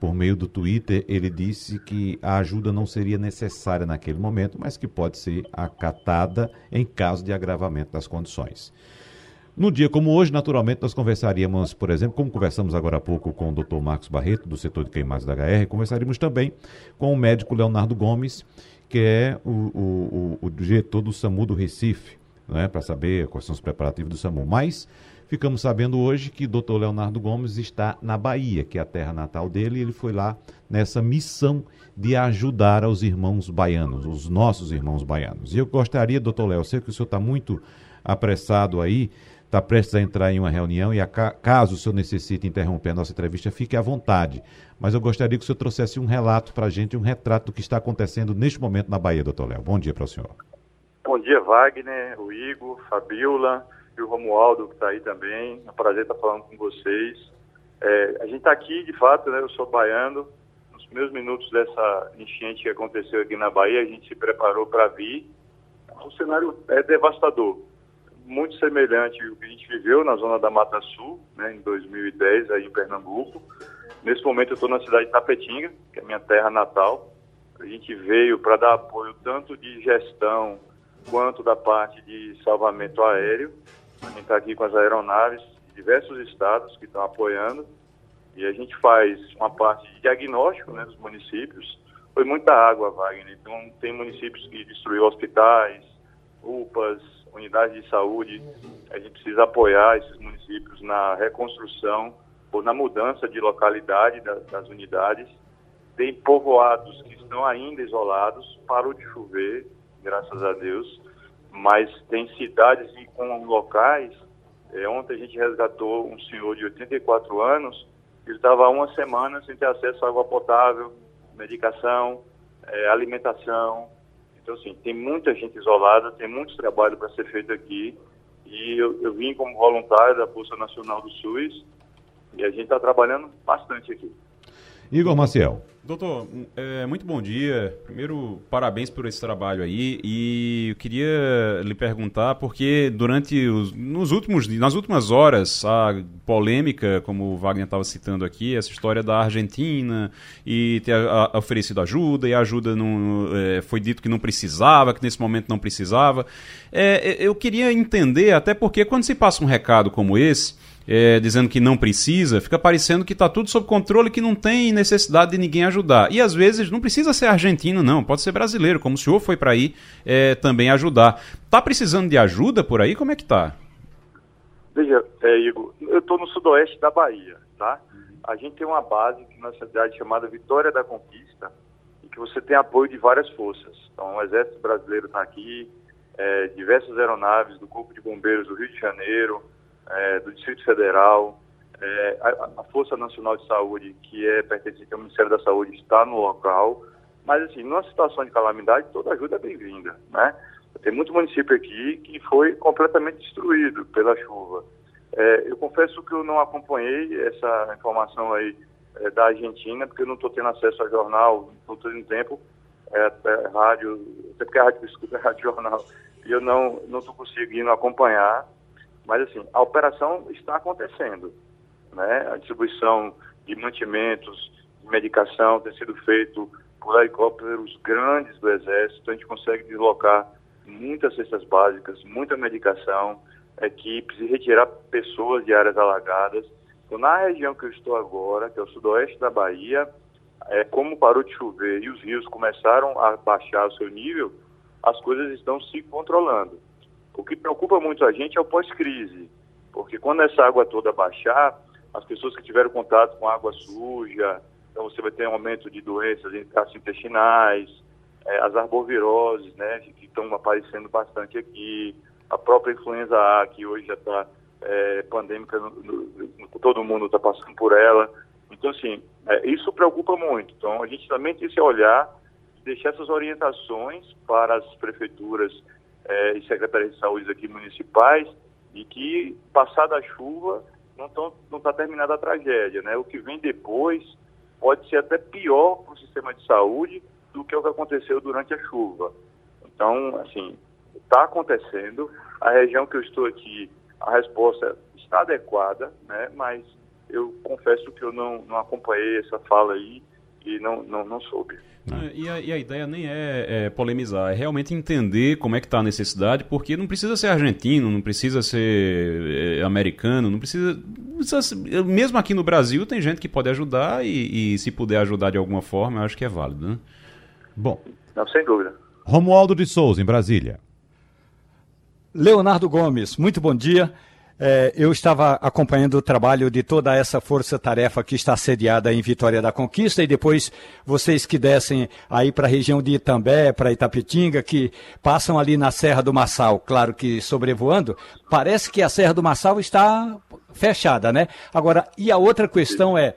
[SPEAKER 2] por meio do Twitter, ele disse que a ajuda não seria necessária naquele momento, mas que pode ser acatada em caso de agravamento das condições. No dia como hoje, naturalmente, nós conversaríamos, por exemplo, como conversamos agora há pouco com o Dr. Marcos Barreto, do setor de queimados da HR, conversaríamos também com o médico Leonardo Gomes, que é o, o, o, diretor do SAMU do Recife, né, para saber quais são os preparativos do SAMU. Mas ficamos sabendo hoje que o doutor Leonardo Gomes está na Bahia, que é a terra natal dele, e ele foi lá nessa missão de ajudar aos irmãos baianos, os nossos irmãos baianos. E eu gostaria, doutor Léo, sei que o senhor está muito apressado aí, está prestes a entrar em uma reunião e a, caso o senhor necessite interromper a nossa entrevista, fique à vontade. Mas eu gostaria que o senhor trouxesse um relato para a gente, um retrato do que está acontecendo neste momento na Bahia, doutor Léo. Bom dia para o senhor.
[SPEAKER 7] Bom dia, Wagner, o Igor, Fabiola e o Romualdo, que está aí também. É um prazer estar falando com vocês. É, a gente está aqui, de fato, né, eu sou baiano. Nos primeiros minutos dessa enchente que aconteceu aqui na Bahia, a gente se preparou para vir. O cenário é devastador muito semelhante ao que a gente viveu na zona da Mata Sul, né, em 2010, aí em Pernambuco. Nesse momento eu estou na cidade de Tapetinga, que é minha terra natal. A gente veio para dar apoio tanto de gestão quanto da parte de salvamento aéreo. A gente está aqui com as aeronaves de diversos estados que estão apoiando. E a gente faz uma parte de diagnóstico né, dos municípios. Foi muita água, Wagner. Então, tem municípios que destruíram hospitais, UPAs, unidades de saúde, a gente precisa apoiar esses municípios na reconstrução ou na mudança de localidade das, das unidades. Tem povoados que estão ainda isolados, parou de chover, graças a Deus, mas tem cidades e com locais. É, ontem a gente resgatou um senhor de 84 anos, ele estava há uma semana sem ter acesso à água potável, medicação, é, alimentação, então, assim, tem muita gente isolada, tem muito trabalho para ser feito aqui. E eu, eu vim como voluntário da Bolsa Nacional do SUS e a gente está trabalhando bastante aqui.
[SPEAKER 2] Igor Maciel.
[SPEAKER 3] Doutor, é, muito bom dia. Primeiro, parabéns por esse trabalho aí. E eu queria lhe perguntar, porque durante os nos últimos, nas últimas horas, a polêmica, como o Wagner estava citando aqui, essa história da Argentina e ter a, a oferecido ajuda, e a ajuda não, é, foi dito que não precisava, que nesse momento não precisava. É, eu queria entender, até porque quando se passa um recado como esse é, dizendo que não precisa, fica parecendo que está tudo sob controle, que não tem necessidade de ninguém ajudar. E às vezes não precisa ser argentino, não, pode ser brasileiro, como o senhor foi para aí é, também ajudar. Está precisando de ajuda por aí? Como é que está?
[SPEAKER 7] Veja, é, Igor, eu estou no sudoeste da Bahia, tá? A gente tem uma base na cidade chamada Vitória da Conquista, e que você tem apoio de várias forças. Então, o Exército Brasileiro está aqui, é, diversas aeronaves do Corpo de Bombeiros do Rio de Janeiro, é, do Distrito Federal, é, a, a, Força Nacional de Saúde, que é pertencente ao Ministério da Saúde, está no local. Mas, assim, numa situação de calamidade, toda ajuda é bem-vinda, né? Tem muito município aqui que foi completamente destruído pela chuva. É, eu confesso que eu não acompanhei essa informação aí é, da Argentina, porque eu não estou tendo acesso ao jornal, não estou tendo tempo, é, até rádio, até porque a rádio escuta é rádio jornal, e eu não estou conseguindo acompanhar. Mas, assim, a operação está acontecendo. Né? A distribuição de mantimentos, de medicação tem sido feito por helicópteros grandes do Exército. A gente consegue deslocar muitas cestas básicas, muita medicação, equipes e retirar pessoas de áreas alagadas. Então, na região que eu estou agora, que é o sudoeste da Bahia, é, como parou de chover e os rios começaram a baixar o seu nível, as coisas estão se controlando. O que preocupa muito a gente é o pós-crise, porque quando essa água toda baixar, as pessoas que tiveram contato com água suja, então você vai ter um aumento de doenças gastrointestinais, é, as arboviroses, né, que estão aparecendo bastante aqui, a própria influenza A, que hoje já está é, pandêmica, no, no, todo mundo está passando por ela. Então, assim, é, isso preocupa muito. Então, a gente também tem que olhar deixar essas orientações para as prefeituras é, e secretarias de saúde aqui municipais e que, passada a chuva, não está terminada a tragédia. Né? O que vem depois pode ser até pior para o sistema de saúde do que o que aconteceu durante a chuva. Então, assim, está acontecendo. A região que eu estou aqui, a resposta está adequada, né? mas eu confesso que eu não, não acompanhei essa fala aí e não, não, não soube.
[SPEAKER 3] É, e, a, e, a, ideia nem é, é, polemizar, é realmente entender como é que está a necessidade, porque não precisa ser argentino, não precisa ser é, americano, não precisa, precisa, Mesmo aqui no Brasil tem gente que pode ajudar e, e, se puder ajudar de alguma forma, eu acho que é válido. Né?
[SPEAKER 2] Bom.
[SPEAKER 7] Não, sem dúvida.
[SPEAKER 2] Romualdo de Souza, em Brasília.
[SPEAKER 5] Leonardo Gomes, muito bom dia. É, eu estava acompanhando o trabalho de toda essa força-tarefa que está sediada em Vitória da Conquista e depois vocês que descem aí para a região de Itambé, para Itapetinga, que passam ali na Serra do Massal, claro que sobrevoando, parece que a Serra do Massal está fechada, né? Agora, e a outra questão é,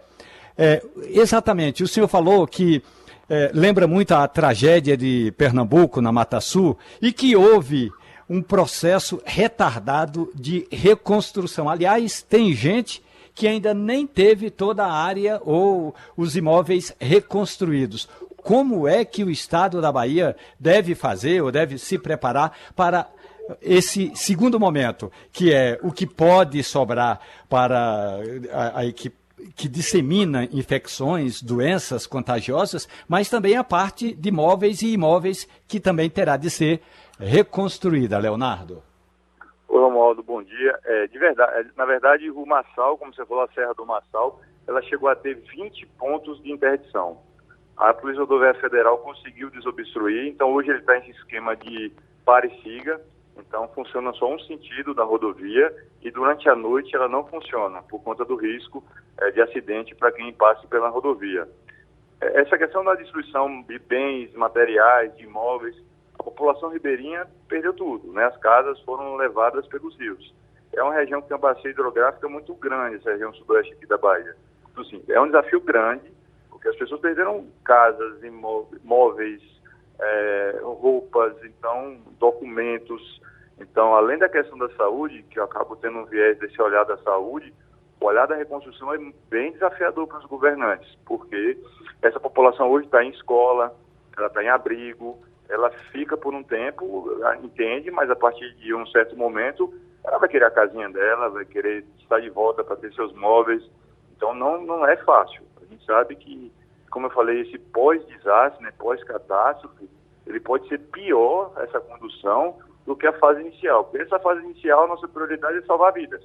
[SPEAKER 5] é exatamente, o senhor falou que é, lembra muito a tragédia de Pernambuco, na Mata Sul, e que houve um processo retardado de reconstrução. Aliás, tem gente que ainda nem teve toda a área ou os imóveis reconstruídos. Como é que o Estado da Bahia deve fazer ou deve se preparar para esse segundo momento, que é o que pode sobrar para a, a equipe que dissemina infecções, doenças contagiosas, mas também a parte de móveis e imóveis que também terá de ser reconstruída, Leonardo?
[SPEAKER 7] Oi, Romualdo, bom dia. É, de verdade, é, na verdade, o Massal, como você falou, a Serra do Massal, ela chegou a ter 20 pontos de interdição. A Polícia Rodoviária Federal conseguiu desobstruir, então hoje ele está em esquema de pare e siga, então funciona só um sentido da rodovia e durante a noite ela não funciona por conta do risco é, de acidente para quem passe pela rodovia. É, essa questão da destruição de bens materiais, de imóveis, a população ribeirinha perdeu tudo, né? As casas foram levadas pelos rios. É uma região que tem uma bacia hidrográfica muito grande, essa região sudoeste aqui da Bahia. Então, assim, é um desafio grande, porque as pessoas perderam casas, imóveis, é, roupas, então, documentos. Então, além da questão da saúde, que eu acabo tendo um viés desse olhar da saúde, o olhar da reconstrução é bem desafiador para os governantes, porque essa população hoje está em escola, ela está em abrigo, ela fica por um tempo, entende, mas a partir de um certo momento ela vai querer a casinha dela, vai querer estar de volta para ter seus móveis. Então não, não é fácil. A gente sabe que, como eu falei, esse pós-desastre, né, pós-catástrofe, ele pode ser pior essa condução do que a fase inicial. Porque essa fase inicial, nossa prioridade é salvar vidas.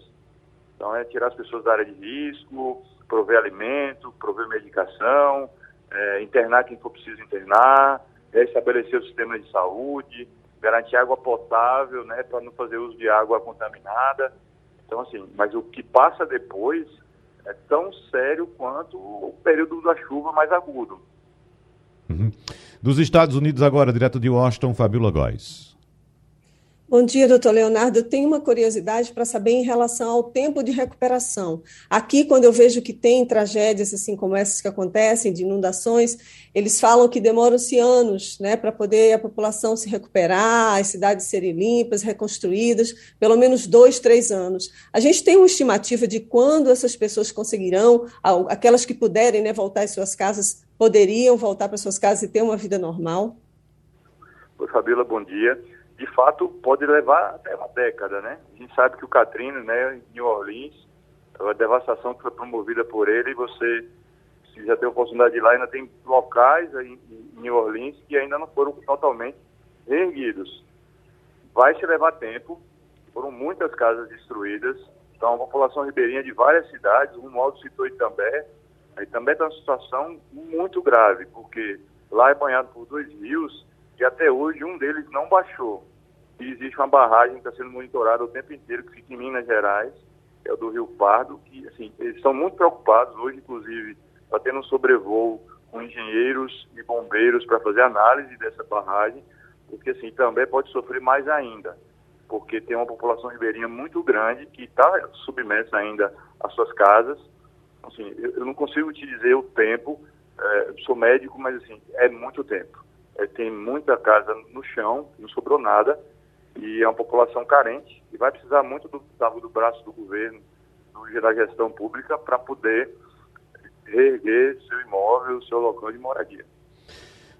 [SPEAKER 7] Então é tirar as pessoas da área de risco, prover alimento, prover medicação, é, internar quem for preciso internar, é estabelecer o sistema de saúde, garantir água potável, né, para não fazer uso de água contaminada. Então, assim, mas o que passa depois é tão sério quanto o período da chuva mais agudo.
[SPEAKER 2] Uhum. Dos Estados Unidos agora, direto de Washington, Fabiola Góes.
[SPEAKER 4] Bom dia, doutor Leonardo. Eu tenho uma curiosidade para saber em relação ao tempo de recuperação. Aqui, quando eu vejo que tem tragédias assim como essas que acontecem, de inundações, eles falam que demoram-se anos né, para poder a população se recuperar, as cidades serem limpas, reconstruídas, pelo menos dois, três anos. A gente tem uma estimativa de quando essas pessoas conseguirão, aquelas que puderem né, voltar às suas casas, poderiam voltar para suas casas e ter uma vida normal?
[SPEAKER 7] Fabíola, bom dia de fato pode levar até uma década, né? A gente sabe que o Katrina, né, em New Orleans, a devastação que foi promovida por ele, você se já tem oportunidade de ir lá, ainda tem locais em, em New Orleans que ainda não foram totalmente reerguidos. Vai se levar tempo, foram muitas casas destruídas, então a população ribeirinha de várias cidades, o modo citou Itambé, Itambé está numa situação muito grave, porque lá é banhado por dois rios e até hoje um deles não baixou. E existe uma barragem que está sendo monitorada o tempo inteiro, que fica em Minas Gerais, é o do Rio Pardo, que assim, eles estão muito preocupados hoje, inclusive, está tendo um sobrevoo com engenheiros e bombeiros para fazer análise dessa barragem, porque assim, também pode sofrer mais ainda, porque tem uma população ribeirinha muito grande que está submersa ainda às suas casas. Assim, eu, eu não consigo te dizer o tempo, é, sou médico, mas assim, é muito tempo é, tem muita casa no chão, não sobrou nada, e é uma população carente, e vai precisar muito do, do braço do governo, do, da gestão pública, para poder reerguer seu imóvel, seu local de moradia.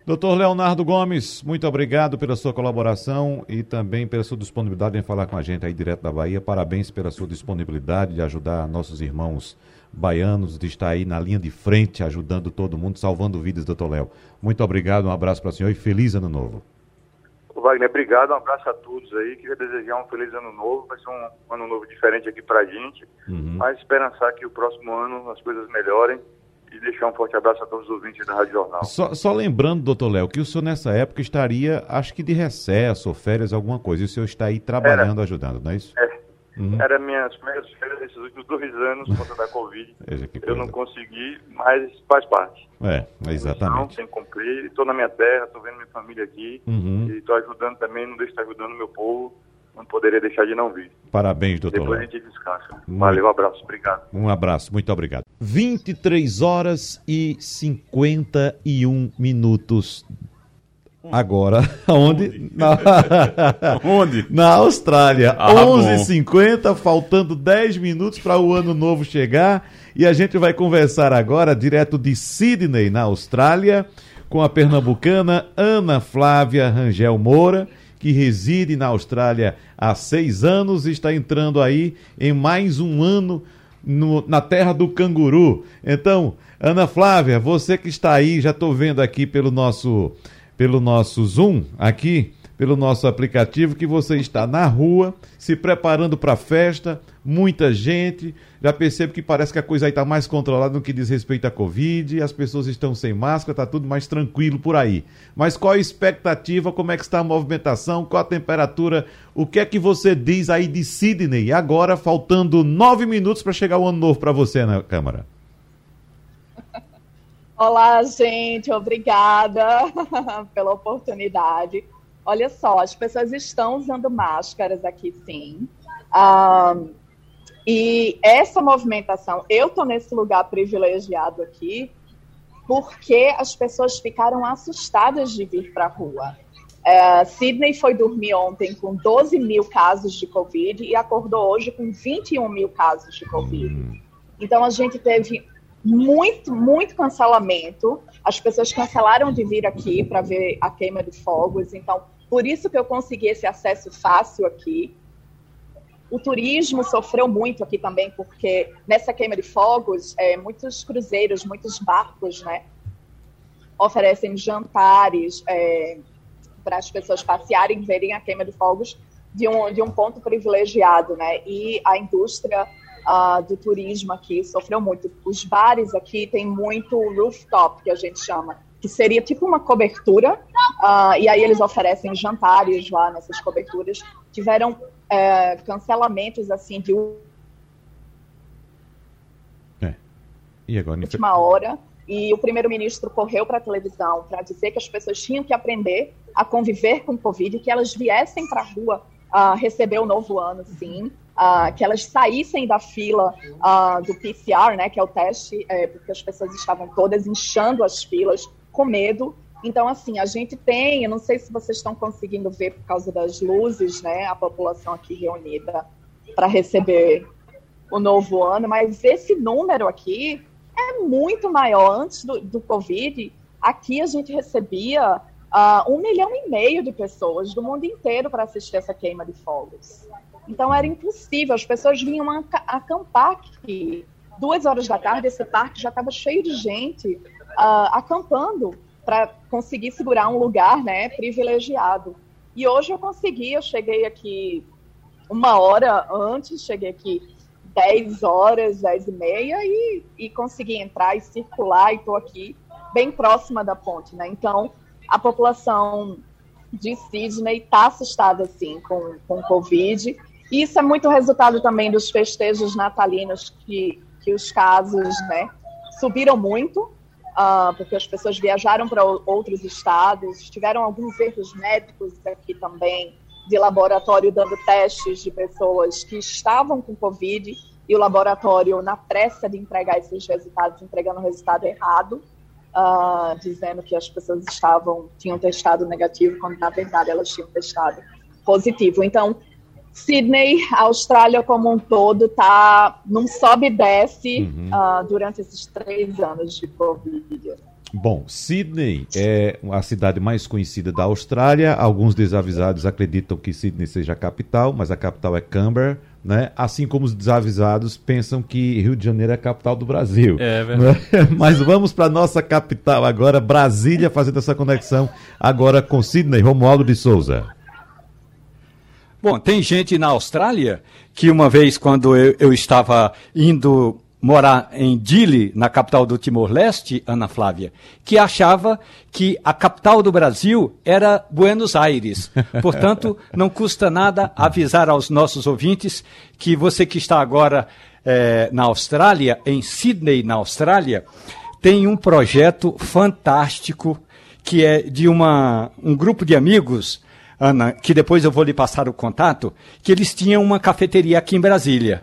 [SPEAKER 2] Doutor Leonardo Gomes, muito obrigado pela sua colaboração e também pela sua disponibilidade em falar com a gente aí direto da Bahia. Parabéns pela sua disponibilidade de ajudar nossos irmãos baianos, de estar aí na linha de frente, ajudando todo mundo, salvando vidas, doutor Léo. Muito obrigado, um abraço para o senhor e feliz ano novo.
[SPEAKER 7] Wagner, obrigado, um abraço a todos aí. Queria desejar um feliz ano novo. Vai ser um ano novo diferente aqui para a gente, uhum. mas esperançar que o próximo ano as coisas melhorem e deixar um forte abraço a todos os ouvintes da Rádio Jornal.
[SPEAKER 2] Só, só lembrando, doutor Léo, que o senhor nessa época estaria, acho que de recesso ou férias, alguma coisa, e o senhor está aí trabalhando, Era. ajudando, não é isso?
[SPEAKER 7] É, Uhum. Era minhas primeiras férias desses últimos dois anos por conta da Covid. Eu não consegui, mas faz parte.
[SPEAKER 2] É, exatamente.
[SPEAKER 7] Tem que cumprir. Estou na minha terra, estou vendo minha família aqui.
[SPEAKER 2] Uhum.
[SPEAKER 7] E estou ajudando também, não deixo de estar ajudando o meu povo. Não poderia deixar de não vir.
[SPEAKER 2] Parabéns, doutor.
[SPEAKER 7] Depois a gente descansa. Valeu, um abraço. Obrigado.
[SPEAKER 2] Um abraço, muito obrigado. 23 horas e 51 minutos Agora, onde? Na...
[SPEAKER 3] onde?
[SPEAKER 2] Na Austrália. Ah, 11h50, faltando 10 minutos para o ano novo chegar. E a gente vai conversar agora, direto de Sydney, na Austrália, com a pernambucana Ana Flávia Rangel Moura, que reside na Austrália há seis anos e está entrando aí em mais um ano no, na terra do canguru. Então, Ana Flávia, você que está aí, já estou vendo aqui pelo nosso pelo nosso Zoom aqui, pelo nosso aplicativo, que você está na rua, se preparando para a festa, muita gente. Já percebo que parece que a coisa aí está mais controlada no que diz respeito à Covid, as pessoas estão sem máscara, está tudo mais tranquilo por aí. Mas qual a expectativa? Como é que está a movimentação? Qual a temperatura? O que é que você diz aí de Sydney? Agora, faltando nove minutos para chegar o ano novo para você na Câmara.
[SPEAKER 8] Olá, gente, obrigada pela oportunidade. Olha só, as pessoas estão usando máscaras aqui, sim. Um, e essa movimentação, eu estou nesse lugar privilegiado aqui, porque as pessoas ficaram assustadas de vir para a rua. Uh, Sydney foi dormir ontem com 12 mil casos de Covid e acordou hoje com 21 mil casos de Covid. Hum. Então a gente teve muito, muito cancelamento. As pessoas cancelaram de vir aqui para ver a queima de fogos. Então, por isso que eu consegui esse acesso fácil aqui. O turismo sofreu muito aqui também, porque nessa queima de fogos, é, muitos cruzeiros, muitos barcos, né, oferecem jantares é, para as pessoas passearem, verem a queima de fogos de um, de um ponto privilegiado, né? E a indústria uh, do turismo aqui sofreu muito. Os bares aqui tem muito rooftop, que a gente chama, que seria tipo uma cobertura, uh, e aí eles oferecem jantares lá nessas coberturas. Tiveram uh, cancelamentos assim de
[SPEAKER 2] é. e agora,
[SPEAKER 8] última hora. E o primeiro-ministro correu para a televisão para dizer que as pessoas tinham que aprender a conviver com o Covid, que elas viessem para a rua uh, receber o novo ano, sim. Uh, que elas saíssem da fila uh, do PCR, né, que é o teste, é, porque as pessoas estavam todas inchando as filas com medo. Então, assim, a gente tem, eu não sei se vocês estão conseguindo ver por causa das luzes, né, a população aqui reunida para receber o novo ano, mas esse número aqui é muito maior. Antes do, do Covid, aqui a gente recebia uh, um milhão e meio de pessoas do mundo inteiro para assistir essa queima de fogos. Então era impossível, as pessoas vinham acampar aqui. Duas horas da tarde, esse parque já estava cheio de gente uh, acampando para conseguir segurar um lugar né, privilegiado. E hoje eu consegui, eu cheguei aqui uma hora antes, cheguei aqui 10 horas, 10 e meia, e, e consegui entrar e circular, e estou aqui bem próxima da ponte, né? Então, a população de Sydney está assustada, assim, com, com Covid. E isso é muito resultado também dos festejos natalinos, que, que os casos né, subiram muito, uh, porque as pessoas viajaram para outros estados, tiveram alguns erros médicos aqui também, de laboratório dando testes de pessoas que estavam com Covid, e o laboratório, na pressa de entregar esses resultados, entregando o resultado errado uh, dizendo que as pessoas estavam tinham testado negativo, quando na verdade elas tinham testado positivo. Então, Sydney, a Austrália como um todo, está num sobe e desce uhum. uh, durante esses três anos de Covid.
[SPEAKER 2] Bom, Sydney é a cidade mais conhecida da Austrália. Alguns desavisados acreditam que Sydney seja a capital, mas a capital é Canberra né? Assim como os desavisados pensam que Rio de Janeiro é a capital do Brasil. É verdade. Né? Mas vamos para nossa capital agora, Brasília, fazendo essa conexão agora com Sidney Romualdo de Souza.
[SPEAKER 5] Bom, tem gente na Austrália que uma vez, quando eu, eu estava indo morar em Dili, na capital do Timor-Leste, Ana Flávia, que achava que a capital do Brasil era Buenos Aires. Portanto, não custa nada avisar aos nossos ouvintes que você que está agora é, na Austrália, em Sydney, na Austrália, tem um projeto fantástico que é de uma, um grupo de amigos, Ana, que depois eu vou lhe passar o contato, que eles tinham uma cafeteria aqui em Brasília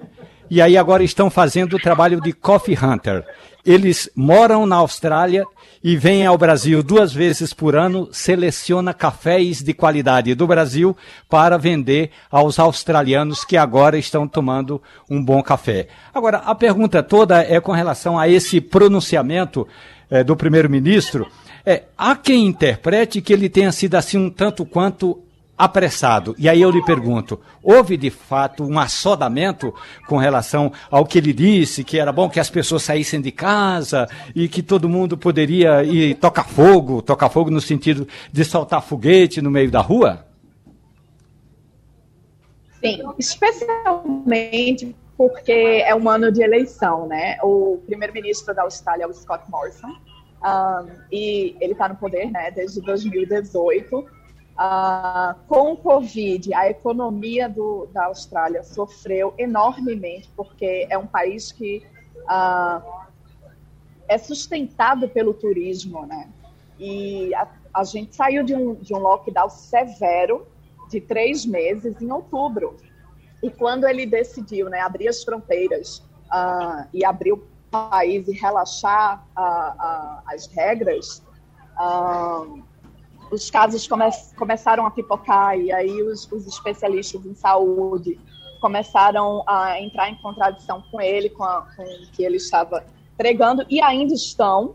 [SPEAKER 5] e aí agora estão fazendo o trabalho de Coffee Hunter. Eles moram na Austrália e vêm ao Brasil duas vezes por ano, seleciona cafés de qualidade do Brasil para vender aos australianos que agora estão tomando um bom café. Agora, a pergunta toda é com relação a esse pronunciamento é, do primeiro-ministro. É, há quem interprete que ele tenha sido assim um tanto quanto apressado. E aí eu lhe pergunto: houve de fato um assodamento com relação ao que ele disse, que era bom que as pessoas saíssem de casa e que todo mundo poderia ir tocar fogo tocar fogo no sentido de soltar foguete no meio da rua?
[SPEAKER 8] Sim, especialmente porque é um ano de eleição, né? O primeiro-ministro da Austrália é o Scott Morrison. Um, e ele está no poder né, desde 2018 Uh, com o Covid, a economia do, da Austrália sofreu enormemente, porque é um país que uh, é sustentado pelo turismo, né? E a, a, gente saiu de um, de um lockdown severo de três meses em outubro. E quando ele decidiu né, abrir as fronteiras uh, e abrir o país e relaxar as regras, os casos come começaram a pipocar e aí os, os, especialistas em saúde começaram a entrar em contradição com ele, com, a, com o que ele estava pregando e ainda estão.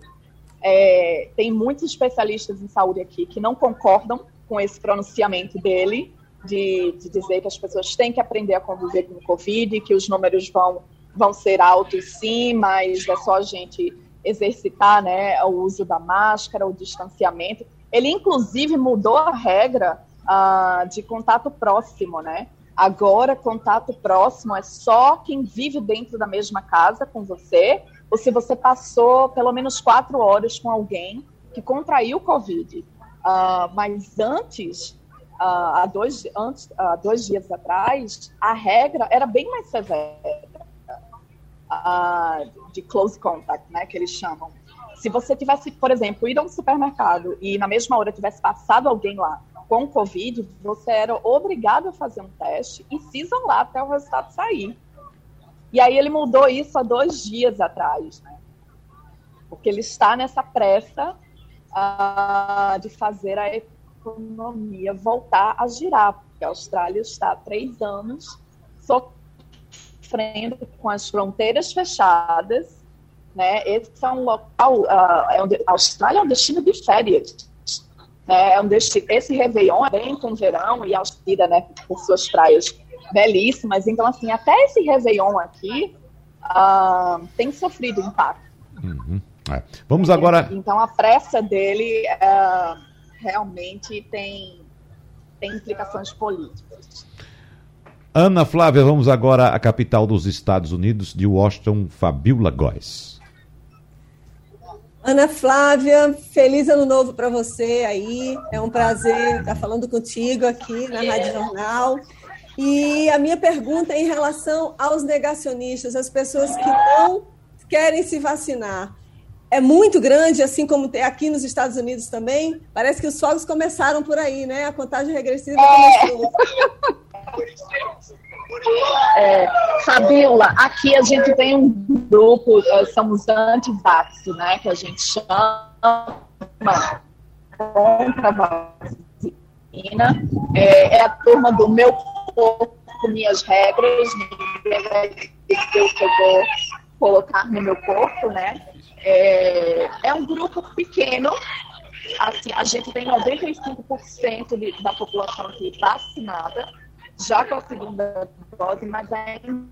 [SPEAKER 8] É, tem muitos especialistas em saúde aqui que não concordam com esse pronunciamento dele de, de dizer que as pessoas têm que aprender a conviver com o Covid, que os números vão, vão ser altos sim, mas é só a gente exercitar né, o uso da máscara, o distanciamento. Ele, inclusive, mudou a regra uh, de contato próximo, né? Agora, contato próximo é só quem vive dentro da mesma casa com você, ou se você passou pelo menos quatro horas com alguém que contraiu Covid. Uh, mas antes, uh, há, dois, antes uh, dois dias atrás, a regra era bem mais severa de close contact, né, que eles chamam. Se você tivesse, por exemplo, ido a um supermercado e na mesma hora tivesse passado alguém lá com Covid, você era obrigado a fazer um teste e se isolar até o resultado sair. E aí ele mudou isso há dois dias atrás, né? Porque ele está nessa pressa uh, de fazer a economia voltar a girar, porque a Austrália está há três anos sofrendo com as fronteiras fechadas, né? Esse é um local, uh, é um, a Austrália é um destino de férias, né? É um destino, esse Réveillon é bem com verão e Austrália, né, por suas praias belíssimas. Então, assim, até esse Réveillon aqui uh, tem sofrido impacto.
[SPEAKER 2] Uhum. É. Vamos agora.
[SPEAKER 8] Então, a pressa dele uh, realmente tem, tem implicações políticas.
[SPEAKER 2] Ana Flávia, vamos agora à capital dos Estados Unidos, de Washington, Fabiola Góes.
[SPEAKER 4] Ana Flávia, feliz ano novo para você aí. É um prazer estar falando contigo aqui na Rádio Jornal. E a minha pergunta é em relação aos negacionistas, as pessoas que não querem se vacinar. É muito grande, assim como tem aqui nos Estados Unidos também. Parece que os fogos começaram por aí, né? A contagem regressiva é. começou.
[SPEAKER 8] É, Fabiola, aqui a gente tem um grupo, somos anti-vax, né? Que a gente chama contra a vacina. É, é a turma do meu corpo, minhas regras, ninguém vai o que eu vou colocar no meu corpo, né? É, é um grupo pequeno, assim, a gente tem 95% de, da população aqui vacinada, já com a segunda dose, mas ainda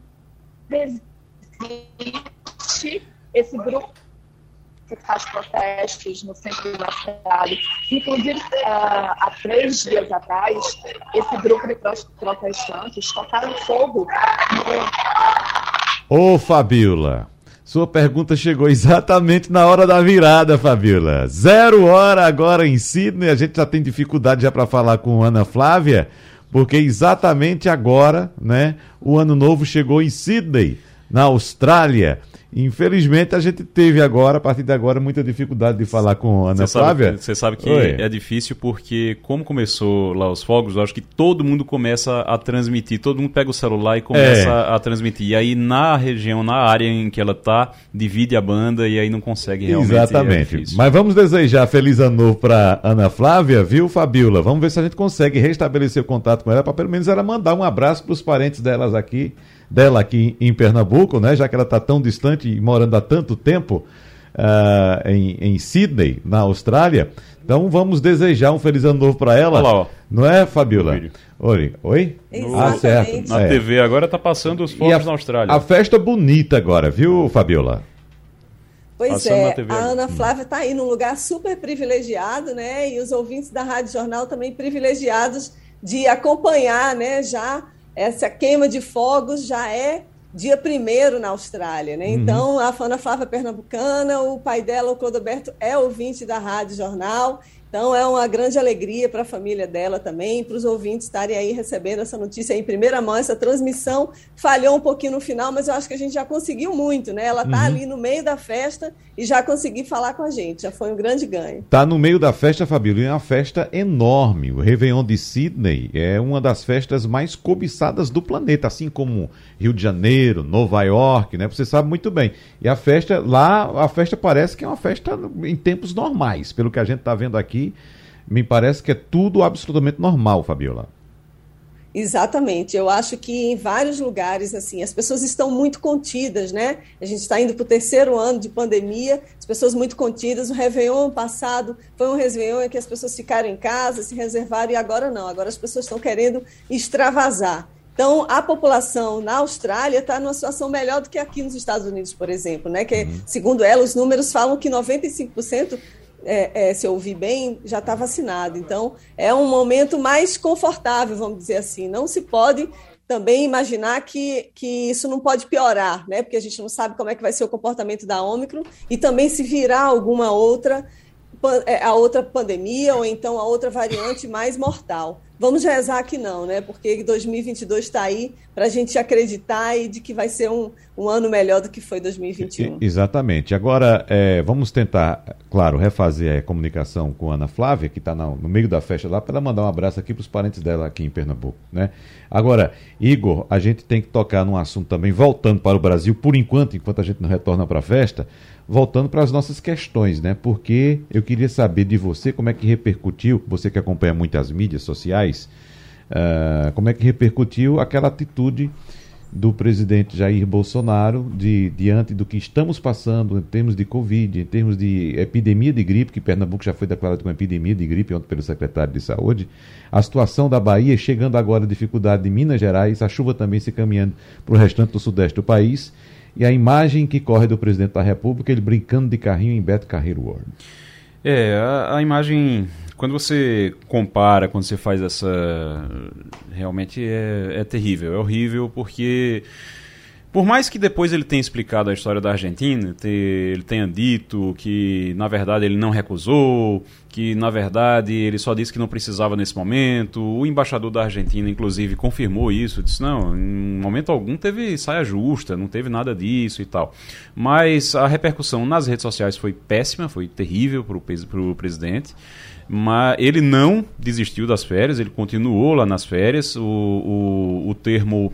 [SPEAKER 8] existe esse grupo que faz protestos no centro da cidade. Inclusive, uh, há três dias atrás, esse grupo de protestantes tocaram fogo
[SPEAKER 2] no... Ô, Fabiola, sua pergunta chegou exatamente na hora da virada, Fabiola. Zero hora agora em Sydney. A gente já tem dificuldade já para falar com Ana Flávia, porque exatamente agora, né, o ano novo chegou em Sydney, na Austrália. Infelizmente, a gente teve agora, a partir de agora, muita dificuldade de falar com a Ana
[SPEAKER 3] você
[SPEAKER 2] Flávia.
[SPEAKER 3] Sabe, você sabe que Oi. é difícil porque, como começou lá os fogos, eu acho que todo mundo começa a transmitir, todo mundo pega o celular e começa é. a transmitir. E aí, na região, na área em que ela está, divide a banda e aí não consegue realmente.
[SPEAKER 2] É Exatamente. É Mas vamos desejar feliz ano novo para Ana Flávia, viu, Fabiola? Vamos ver se a gente consegue restabelecer o contato com ela, para pelo menos ela mandar um abraço para os parentes delas aqui dela aqui em Pernambuco, né? Já que ela está tão distante e morando há tanto tempo uh, em, em Sydney, na Austrália. Então vamos desejar um feliz ano novo para ela. Olha lá, ó. Não é, Fabiola? Oi? Oi?
[SPEAKER 4] Ah, certo.
[SPEAKER 3] Na é. TV agora tá passando os fogos na Austrália.
[SPEAKER 2] A festa bonita agora, viu, Fabiola?
[SPEAKER 4] Pois Passando é, a Ana Flávia está aí num lugar super privilegiado, né? E os ouvintes da Rádio Jornal também privilegiados de acompanhar, né, já essa queima de fogos já é dia primeiro na Austrália, né? Uhum. Então, a Fana Flávia Pernambucana, o pai dela, o Clodoberto, é ouvinte da Rádio Jornal, então é uma grande alegria para a família dela também, para os ouvintes estarem aí recebendo essa notícia em primeira mão. Essa transmissão falhou um pouquinho no final, mas eu acho que a gente já conseguiu muito, né? Ela está uhum. ali no meio da festa e já conseguiu falar com a gente. Já foi um grande ganho.
[SPEAKER 2] Está no meio da festa, Fabíola, é uma festa enorme. O Réveillon de Sydney é uma das festas mais cobiçadas do planeta, assim como Rio de Janeiro, Nova York, né? Você sabe muito bem. E a festa lá, a festa parece que é uma festa em tempos normais, pelo que a gente está vendo aqui me parece que é tudo absolutamente normal, Fabiola.
[SPEAKER 4] Exatamente. Eu acho que em vários lugares, assim, as pessoas estão muito contidas, né? A gente está indo para o terceiro ano de pandemia, as pessoas muito contidas. O Réveillon passado foi um Réveillon em que as pessoas ficaram em casa, se reservaram, e agora não. Agora as pessoas estão querendo extravasar. Então, a população na Austrália está numa situação melhor do que aqui nos Estados Unidos, por exemplo, né? Que, uhum. segundo ela, os números falam que 95% é, é, se ouvir bem, já está vacinado. Então, é um momento mais confortável, vamos dizer assim. Não se pode também imaginar que, que isso não pode piorar, né? Porque a gente não sabe como é que vai ser o comportamento da Ômicron e também se virar alguma outra é, a outra pandemia ou então a outra variante mais mortal. Vamos rezar que não, né? Porque 2022 está aí para a gente acreditar e de que vai ser um, um ano melhor do que foi 2021.
[SPEAKER 2] Exatamente. Agora, é, vamos tentar, claro, refazer a comunicação com a Ana Flávia, que está no meio da festa lá, para ela mandar um abraço aqui para os parentes dela aqui em Pernambuco, né? Agora, Igor, a gente tem que tocar num assunto também, voltando para o Brasil, por enquanto, enquanto a gente não retorna para a festa, voltando para as nossas questões, né? Porque eu queria saber de você como é que repercutiu, você que acompanha muitas mídias sociais, uh, como é que repercutiu aquela atitude do presidente Jair Bolsonaro de, diante do que estamos passando em termos de Covid, em termos de epidemia de gripe, que Pernambuco já foi declarado como epidemia de gripe ontem pelo secretário de Saúde, a situação da Bahia, chegando agora a dificuldade de Minas Gerais, a chuva também se caminhando para o restante do sudeste do país, e a imagem que corre do presidente da República, ele brincando de carrinho em Beto Carreiro World.
[SPEAKER 3] É, a, a imagem quando você compara, quando você faz essa. Realmente é, é terrível. É horrível porque. Por mais que depois ele tenha explicado a história da Argentina, ele tenha dito que na verdade ele não recusou, que na verdade ele só disse que não precisava nesse momento, o embaixador da Argentina inclusive confirmou isso, disse não, em momento algum teve saia justa, não teve nada disso e tal. Mas a repercussão nas redes sociais foi péssima, foi terrível para o presidente mas ele não desistiu das férias, ele continuou lá nas férias. O, o, o termo,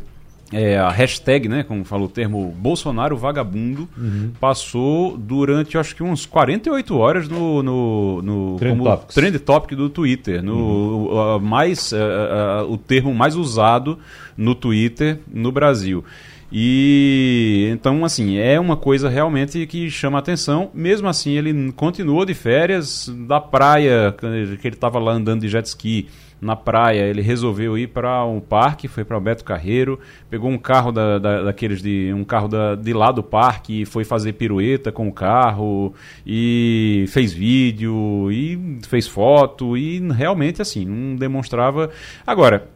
[SPEAKER 3] é, a hashtag, né, como falou o termo Bolsonaro vagabundo, uhum. passou durante acho que uns 48 horas no, no, no
[SPEAKER 2] trend, como topics.
[SPEAKER 3] trend topic do Twitter, no uhum. uh, mais uh, uh, o termo mais usado no Twitter no Brasil. E então, assim, é uma coisa realmente que chama atenção. Mesmo assim, ele continuou de férias da praia, que ele estava lá andando de jet ski na praia. Ele resolveu ir para um parque, foi para Beto Carreiro, pegou um carro da, da, daqueles de um carro da, de lá do parque, foi fazer pirueta com o carro e fez vídeo e fez foto e realmente assim não demonstrava. Agora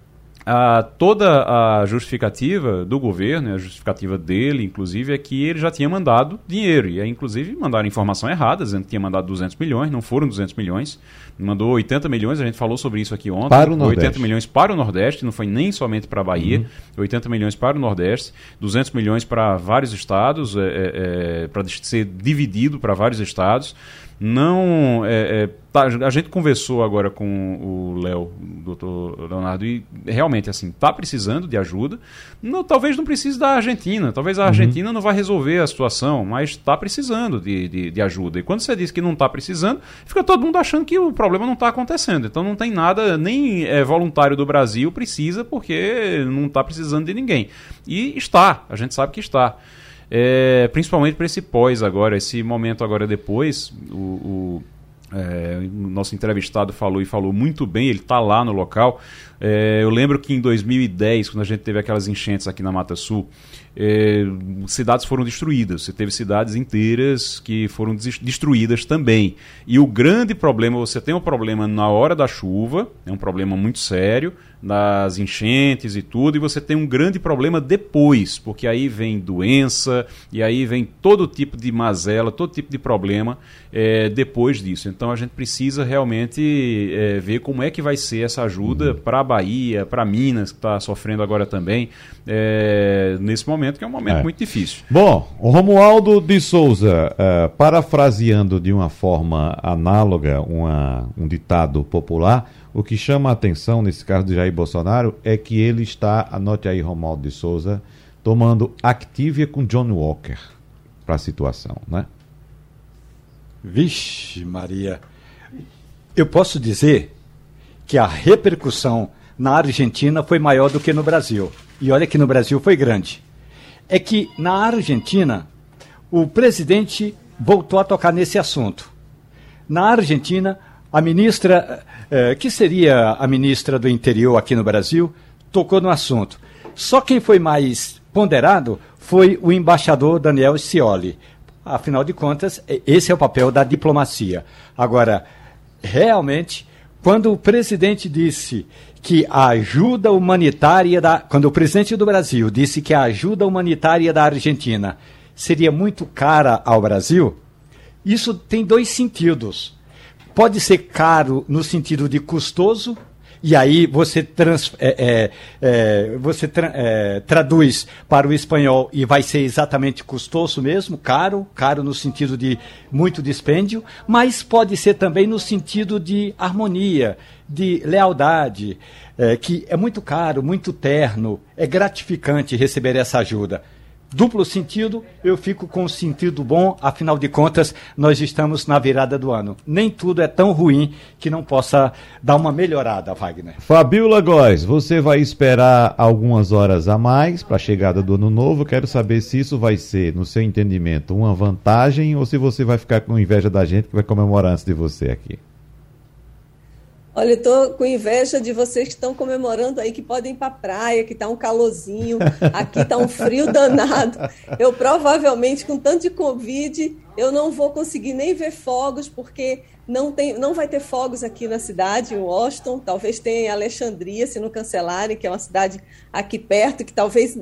[SPEAKER 3] a, toda a justificativa do governo, a justificativa dele, inclusive, é que ele já tinha mandado dinheiro. E aí, inclusive, mandaram informação errada, dizendo que tinha mandado 200 milhões, não foram 200 milhões. Mandou 80 milhões, a gente falou sobre isso aqui ontem.
[SPEAKER 2] Para o Nordeste.
[SPEAKER 3] 80 milhões para o Nordeste, não foi nem somente para a Bahia. Uhum. 80 milhões para o Nordeste, 200 milhões para vários estados, é, é, é para ser dividido para vários estados não. É, é, tá, a gente conversou agora com o Léo, doutor Leonardo, e realmente, assim, tá precisando de ajuda. Não, talvez não precise da Argentina, talvez a uhum. Argentina não vai resolver a situação, mas está precisando de, de, de, ajuda. E quando você diz que não está precisando, fica todo mundo achando que o problema não está acontecendo. Então não tem nada, nem é, voluntário do Brasil precisa, porque não está precisando de ninguém. E está, a gente sabe que está. É, principalmente para esse pós agora, esse momento agora depois, o, o, é, nosso entrevistado falou e falou muito bem, ele está lá no local. É, eu lembro que em 2010, quando a gente teve aquelas enchentes aqui na Mata Sul, é, cidades foram destruídas. Você teve cidades inteiras que foram destruídas também. E o grande problema, você tem um problema na hora da chuva, é um problema muito sério das enchentes e tudo, e você tem um grande problema depois, porque aí vem doença, e aí vem todo tipo de mazela, todo tipo de problema é, depois disso. Então a gente precisa realmente é, ver como é que vai ser essa ajuda uhum. para a Bahia, para Minas, que está sofrendo agora também, é, nesse momento, que é um momento é. muito difícil.
[SPEAKER 2] Bom, o Romualdo de Souza, uh, parafraseando de uma forma análoga uma, um ditado popular, o que chama a atenção nesse caso de Jair Bolsonaro é que ele está, anote aí Romualdo de Souza, tomando Activia com John Walker para a situação, né?
[SPEAKER 5] Vixe, Maria. Eu posso dizer que a repercussão na Argentina foi maior do que no Brasil. E olha que no Brasil foi grande. É que na Argentina o presidente voltou a tocar nesse assunto. Na Argentina, a ministra, eh, que seria a ministra do interior aqui no Brasil, tocou no assunto. Só quem foi mais ponderado foi o embaixador Daniel Scioli. Afinal de contas, esse é o papel da diplomacia. Agora, realmente, quando o presidente disse que a ajuda humanitária da. Quando o presidente do Brasil disse que a ajuda humanitária da Argentina seria muito cara ao Brasil, isso tem dois sentidos pode ser caro no sentido de custoso e aí você, trans, é, é, é, você tra, é, traduz para o espanhol e vai ser exatamente custoso mesmo, caro, caro no sentido de muito dispêndio, mas pode ser também no sentido de harmonia, de lealdade, é, que é muito caro, muito terno, é gratificante receber essa ajuda duplo sentido, eu fico com um sentido bom, afinal de contas, nós estamos na virada do ano. Nem tudo é tão ruim que não possa dar uma melhorada, Wagner.
[SPEAKER 2] Fabiola Góes, você vai esperar algumas horas a mais para a chegada do ano novo. Quero saber se isso vai ser, no seu entendimento, uma vantagem ou se você vai ficar com inveja da gente que vai comemorar antes de você aqui.
[SPEAKER 4] Olha, eu tô com inveja de vocês que estão comemorando aí que podem ir para praia, que tá um calorzinho, aqui tá um frio danado. Eu provavelmente com tanto de covid, eu não vou conseguir nem ver fogos porque não tem, não vai ter fogos aqui na cidade, em Washington, talvez tenha em Alexandria, se não cancelarem, que é uma cidade aqui perto, que talvez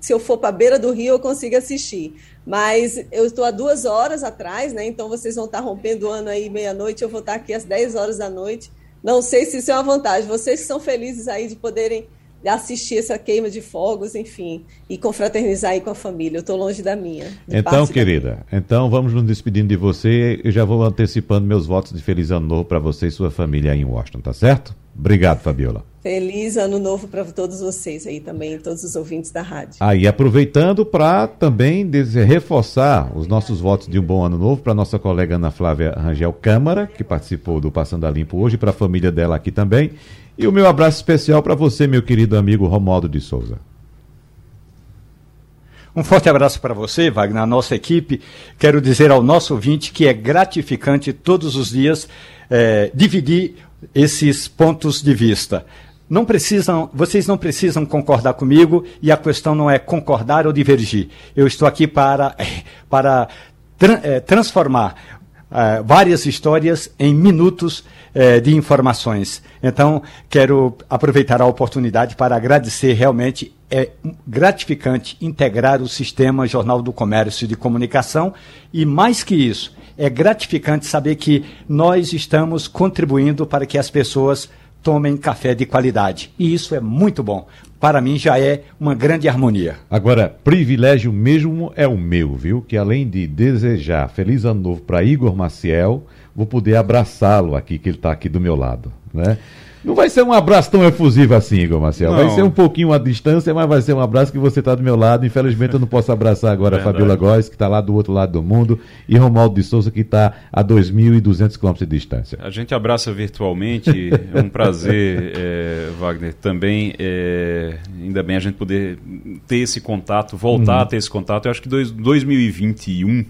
[SPEAKER 4] se eu for para a beira do rio eu consiga assistir. Mas eu estou há duas horas atrás, né? Então vocês vão estar rompendo o ano aí meia-noite, eu vou estar aqui às 10 horas da noite não sei se isso é uma vantagem. Vocês são felizes aí de poderem assistir essa queima de fogos, enfim, e confraternizar aí com a família. Eu estou longe da minha.
[SPEAKER 2] Então, querida, então vamos nos despedindo de você. Eu já vou antecipando meus votos de feliz ano novo para você e sua família aí em Washington, tá certo? Obrigado, Fabiola.
[SPEAKER 4] Feliz ano novo para todos vocês aí também, todos os ouvintes da rádio.
[SPEAKER 2] Aí, ah, aproveitando para também reforçar os nossos votos de um bom ano novo para nossa colega Ana Flávia Rangel Câmara, que participou do Passando a Limpo hoje, para a família dela aqui também. E o meu abraço especial para você, meu querido amigo Romualdo de Souza.
[SPEAKER 5] Um forte abraço para você, Wagner, a nossa equipe. Quero dizer ao nosso ouvinte que é gratificante todos os dias é, dividir esses pontos de vista não precisam, vocês não precisam concordar comigo e a questão não é concordar ou divergir. Eu estou aqui para, para tra, é, transformar é, várias histórias em minutos é, de informações. Então, quero aproveitar a oportunidade para agradecer realmente. É gratificante integrar o sistema Jornal do Comércio de Comunicação e, mais que isso, é gratificante saber que nós estamos contribuindo para que as pessoas tomem café de qualidade. E isso é muito bom. Para mim já é uma grande harmonia.
[SPEAKER 2] Agora, privilégio mesmo é o meu, viu? Que além de desejar feliz ano novo para Igor Maciel, vou poder abraçá-lo aqui, que ele está aqui do meu lado, né? Não vai ser um abraço tão efusivo assim, Igor Marcel. Vai ser um pouquinho à distância, mas vai ser um abraço que você está do meu lado. Infelizmente, eu não posso abraçar agora a Fabiola Góes, que está lá do outro lado do mundo, e Romualdo de Souza, que está a 2.200 quilômetros de distância.
[SPEAKER 3] A gente abraça virtualmente. é um prazer, é, Wagner, também. É, ainda bem a gente poder ter esse contato, voltar hum. a ter esse contato. Eu acho que dois, 2021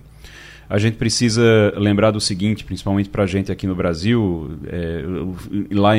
[SPEAKER 3] a gente precisa lembrar do seguinte, principalmente para a gente aqui no Brasil, é, lá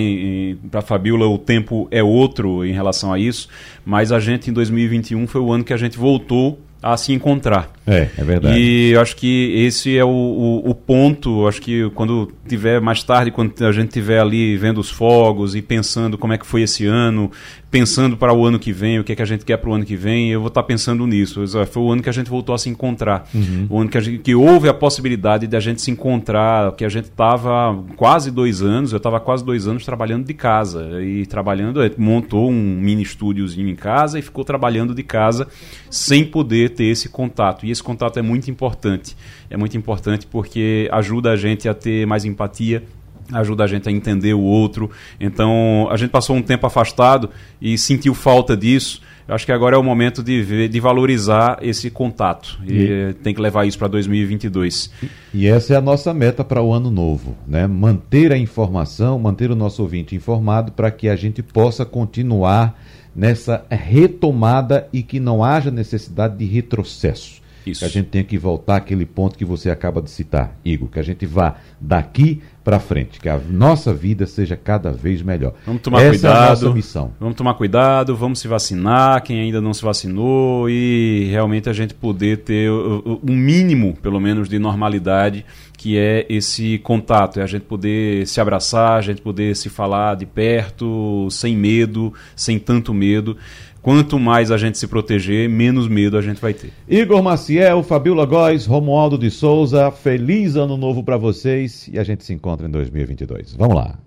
[SPEAKER 3] para a Fabiola o tempo é outro em relação a isso, mas a gente em 2021 foi o ano que a gente voltou a se encontrar.
[SPEAKER 2] É, é verdade.
[SPEAKER 3] E acho que esse é o, o, o ponto, acho que quando tiver mais tarde, quando a gente tiver ali vendo os fogos e pensando como é que foi esse ano, pensando para o ano que vem, o que é que a gente quer para o ano que vem, eu vou estar pensando nisso. Foi o ano que a gente voltou a se encontrar. Uhum. O ano que, gente, que houve a possibilidade de a gente se encontrar, que a gente estava quase dois anos, eu estava quase dois anos trabalhando de casa. E trabalhando, montou um mini estúdiozinho em casa e ficou trabalhando de casa sem poder ter esse contato. E esse contato é muito importante. É muito importante porque ajuda a gente a ter mais empatia, ajuda a gente a entender o outro. Então, a gente passou um tempo afastado e sentiu falta disso. Eu acho que agora é o momento de, ver, de valorizar esse contato. E, e tem que levar isso para 2022.
[SPEAKER 2] E essa é a nossa meta para o ano novo, né? Manter a informação, manter o nosso ouvinte informado para que a gente possa continuar nessa retomada e que não haja necessidade de retrocesso. Isso. Que a gente tenha que voltar àquele ponto que você acaba de citar, Igor, que a gente vá daqui para frente, que a nossa vida seja cada vez melhor.
[SPEAKER 3] Vamos tomar Essa cuidado. É a nossa missão. Vamos tomar cuidado, vamos se vacinar, quem ainda não se vacinou e realmente a gente poder ter um mínimo, pelo menos, de normalidade, que é esse contato, é a gente poder se abraçar, a gente poder se falar de perto, sem medo, sem tanto medo. Quanto mais a gente se proteger, menos medo a gente vai ter.
[SPEAKER 2] Igor Maciel, Fabiola Góes, Romualdo de Souza, feliz ano novo para vocês e a gente se encontra em 2022. Vamos lá.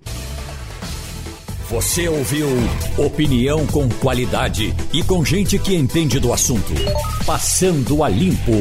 [SPEAKER 1] Você ouviu opinião com qualidade e com gente que entende do assunto. Passando a limpo.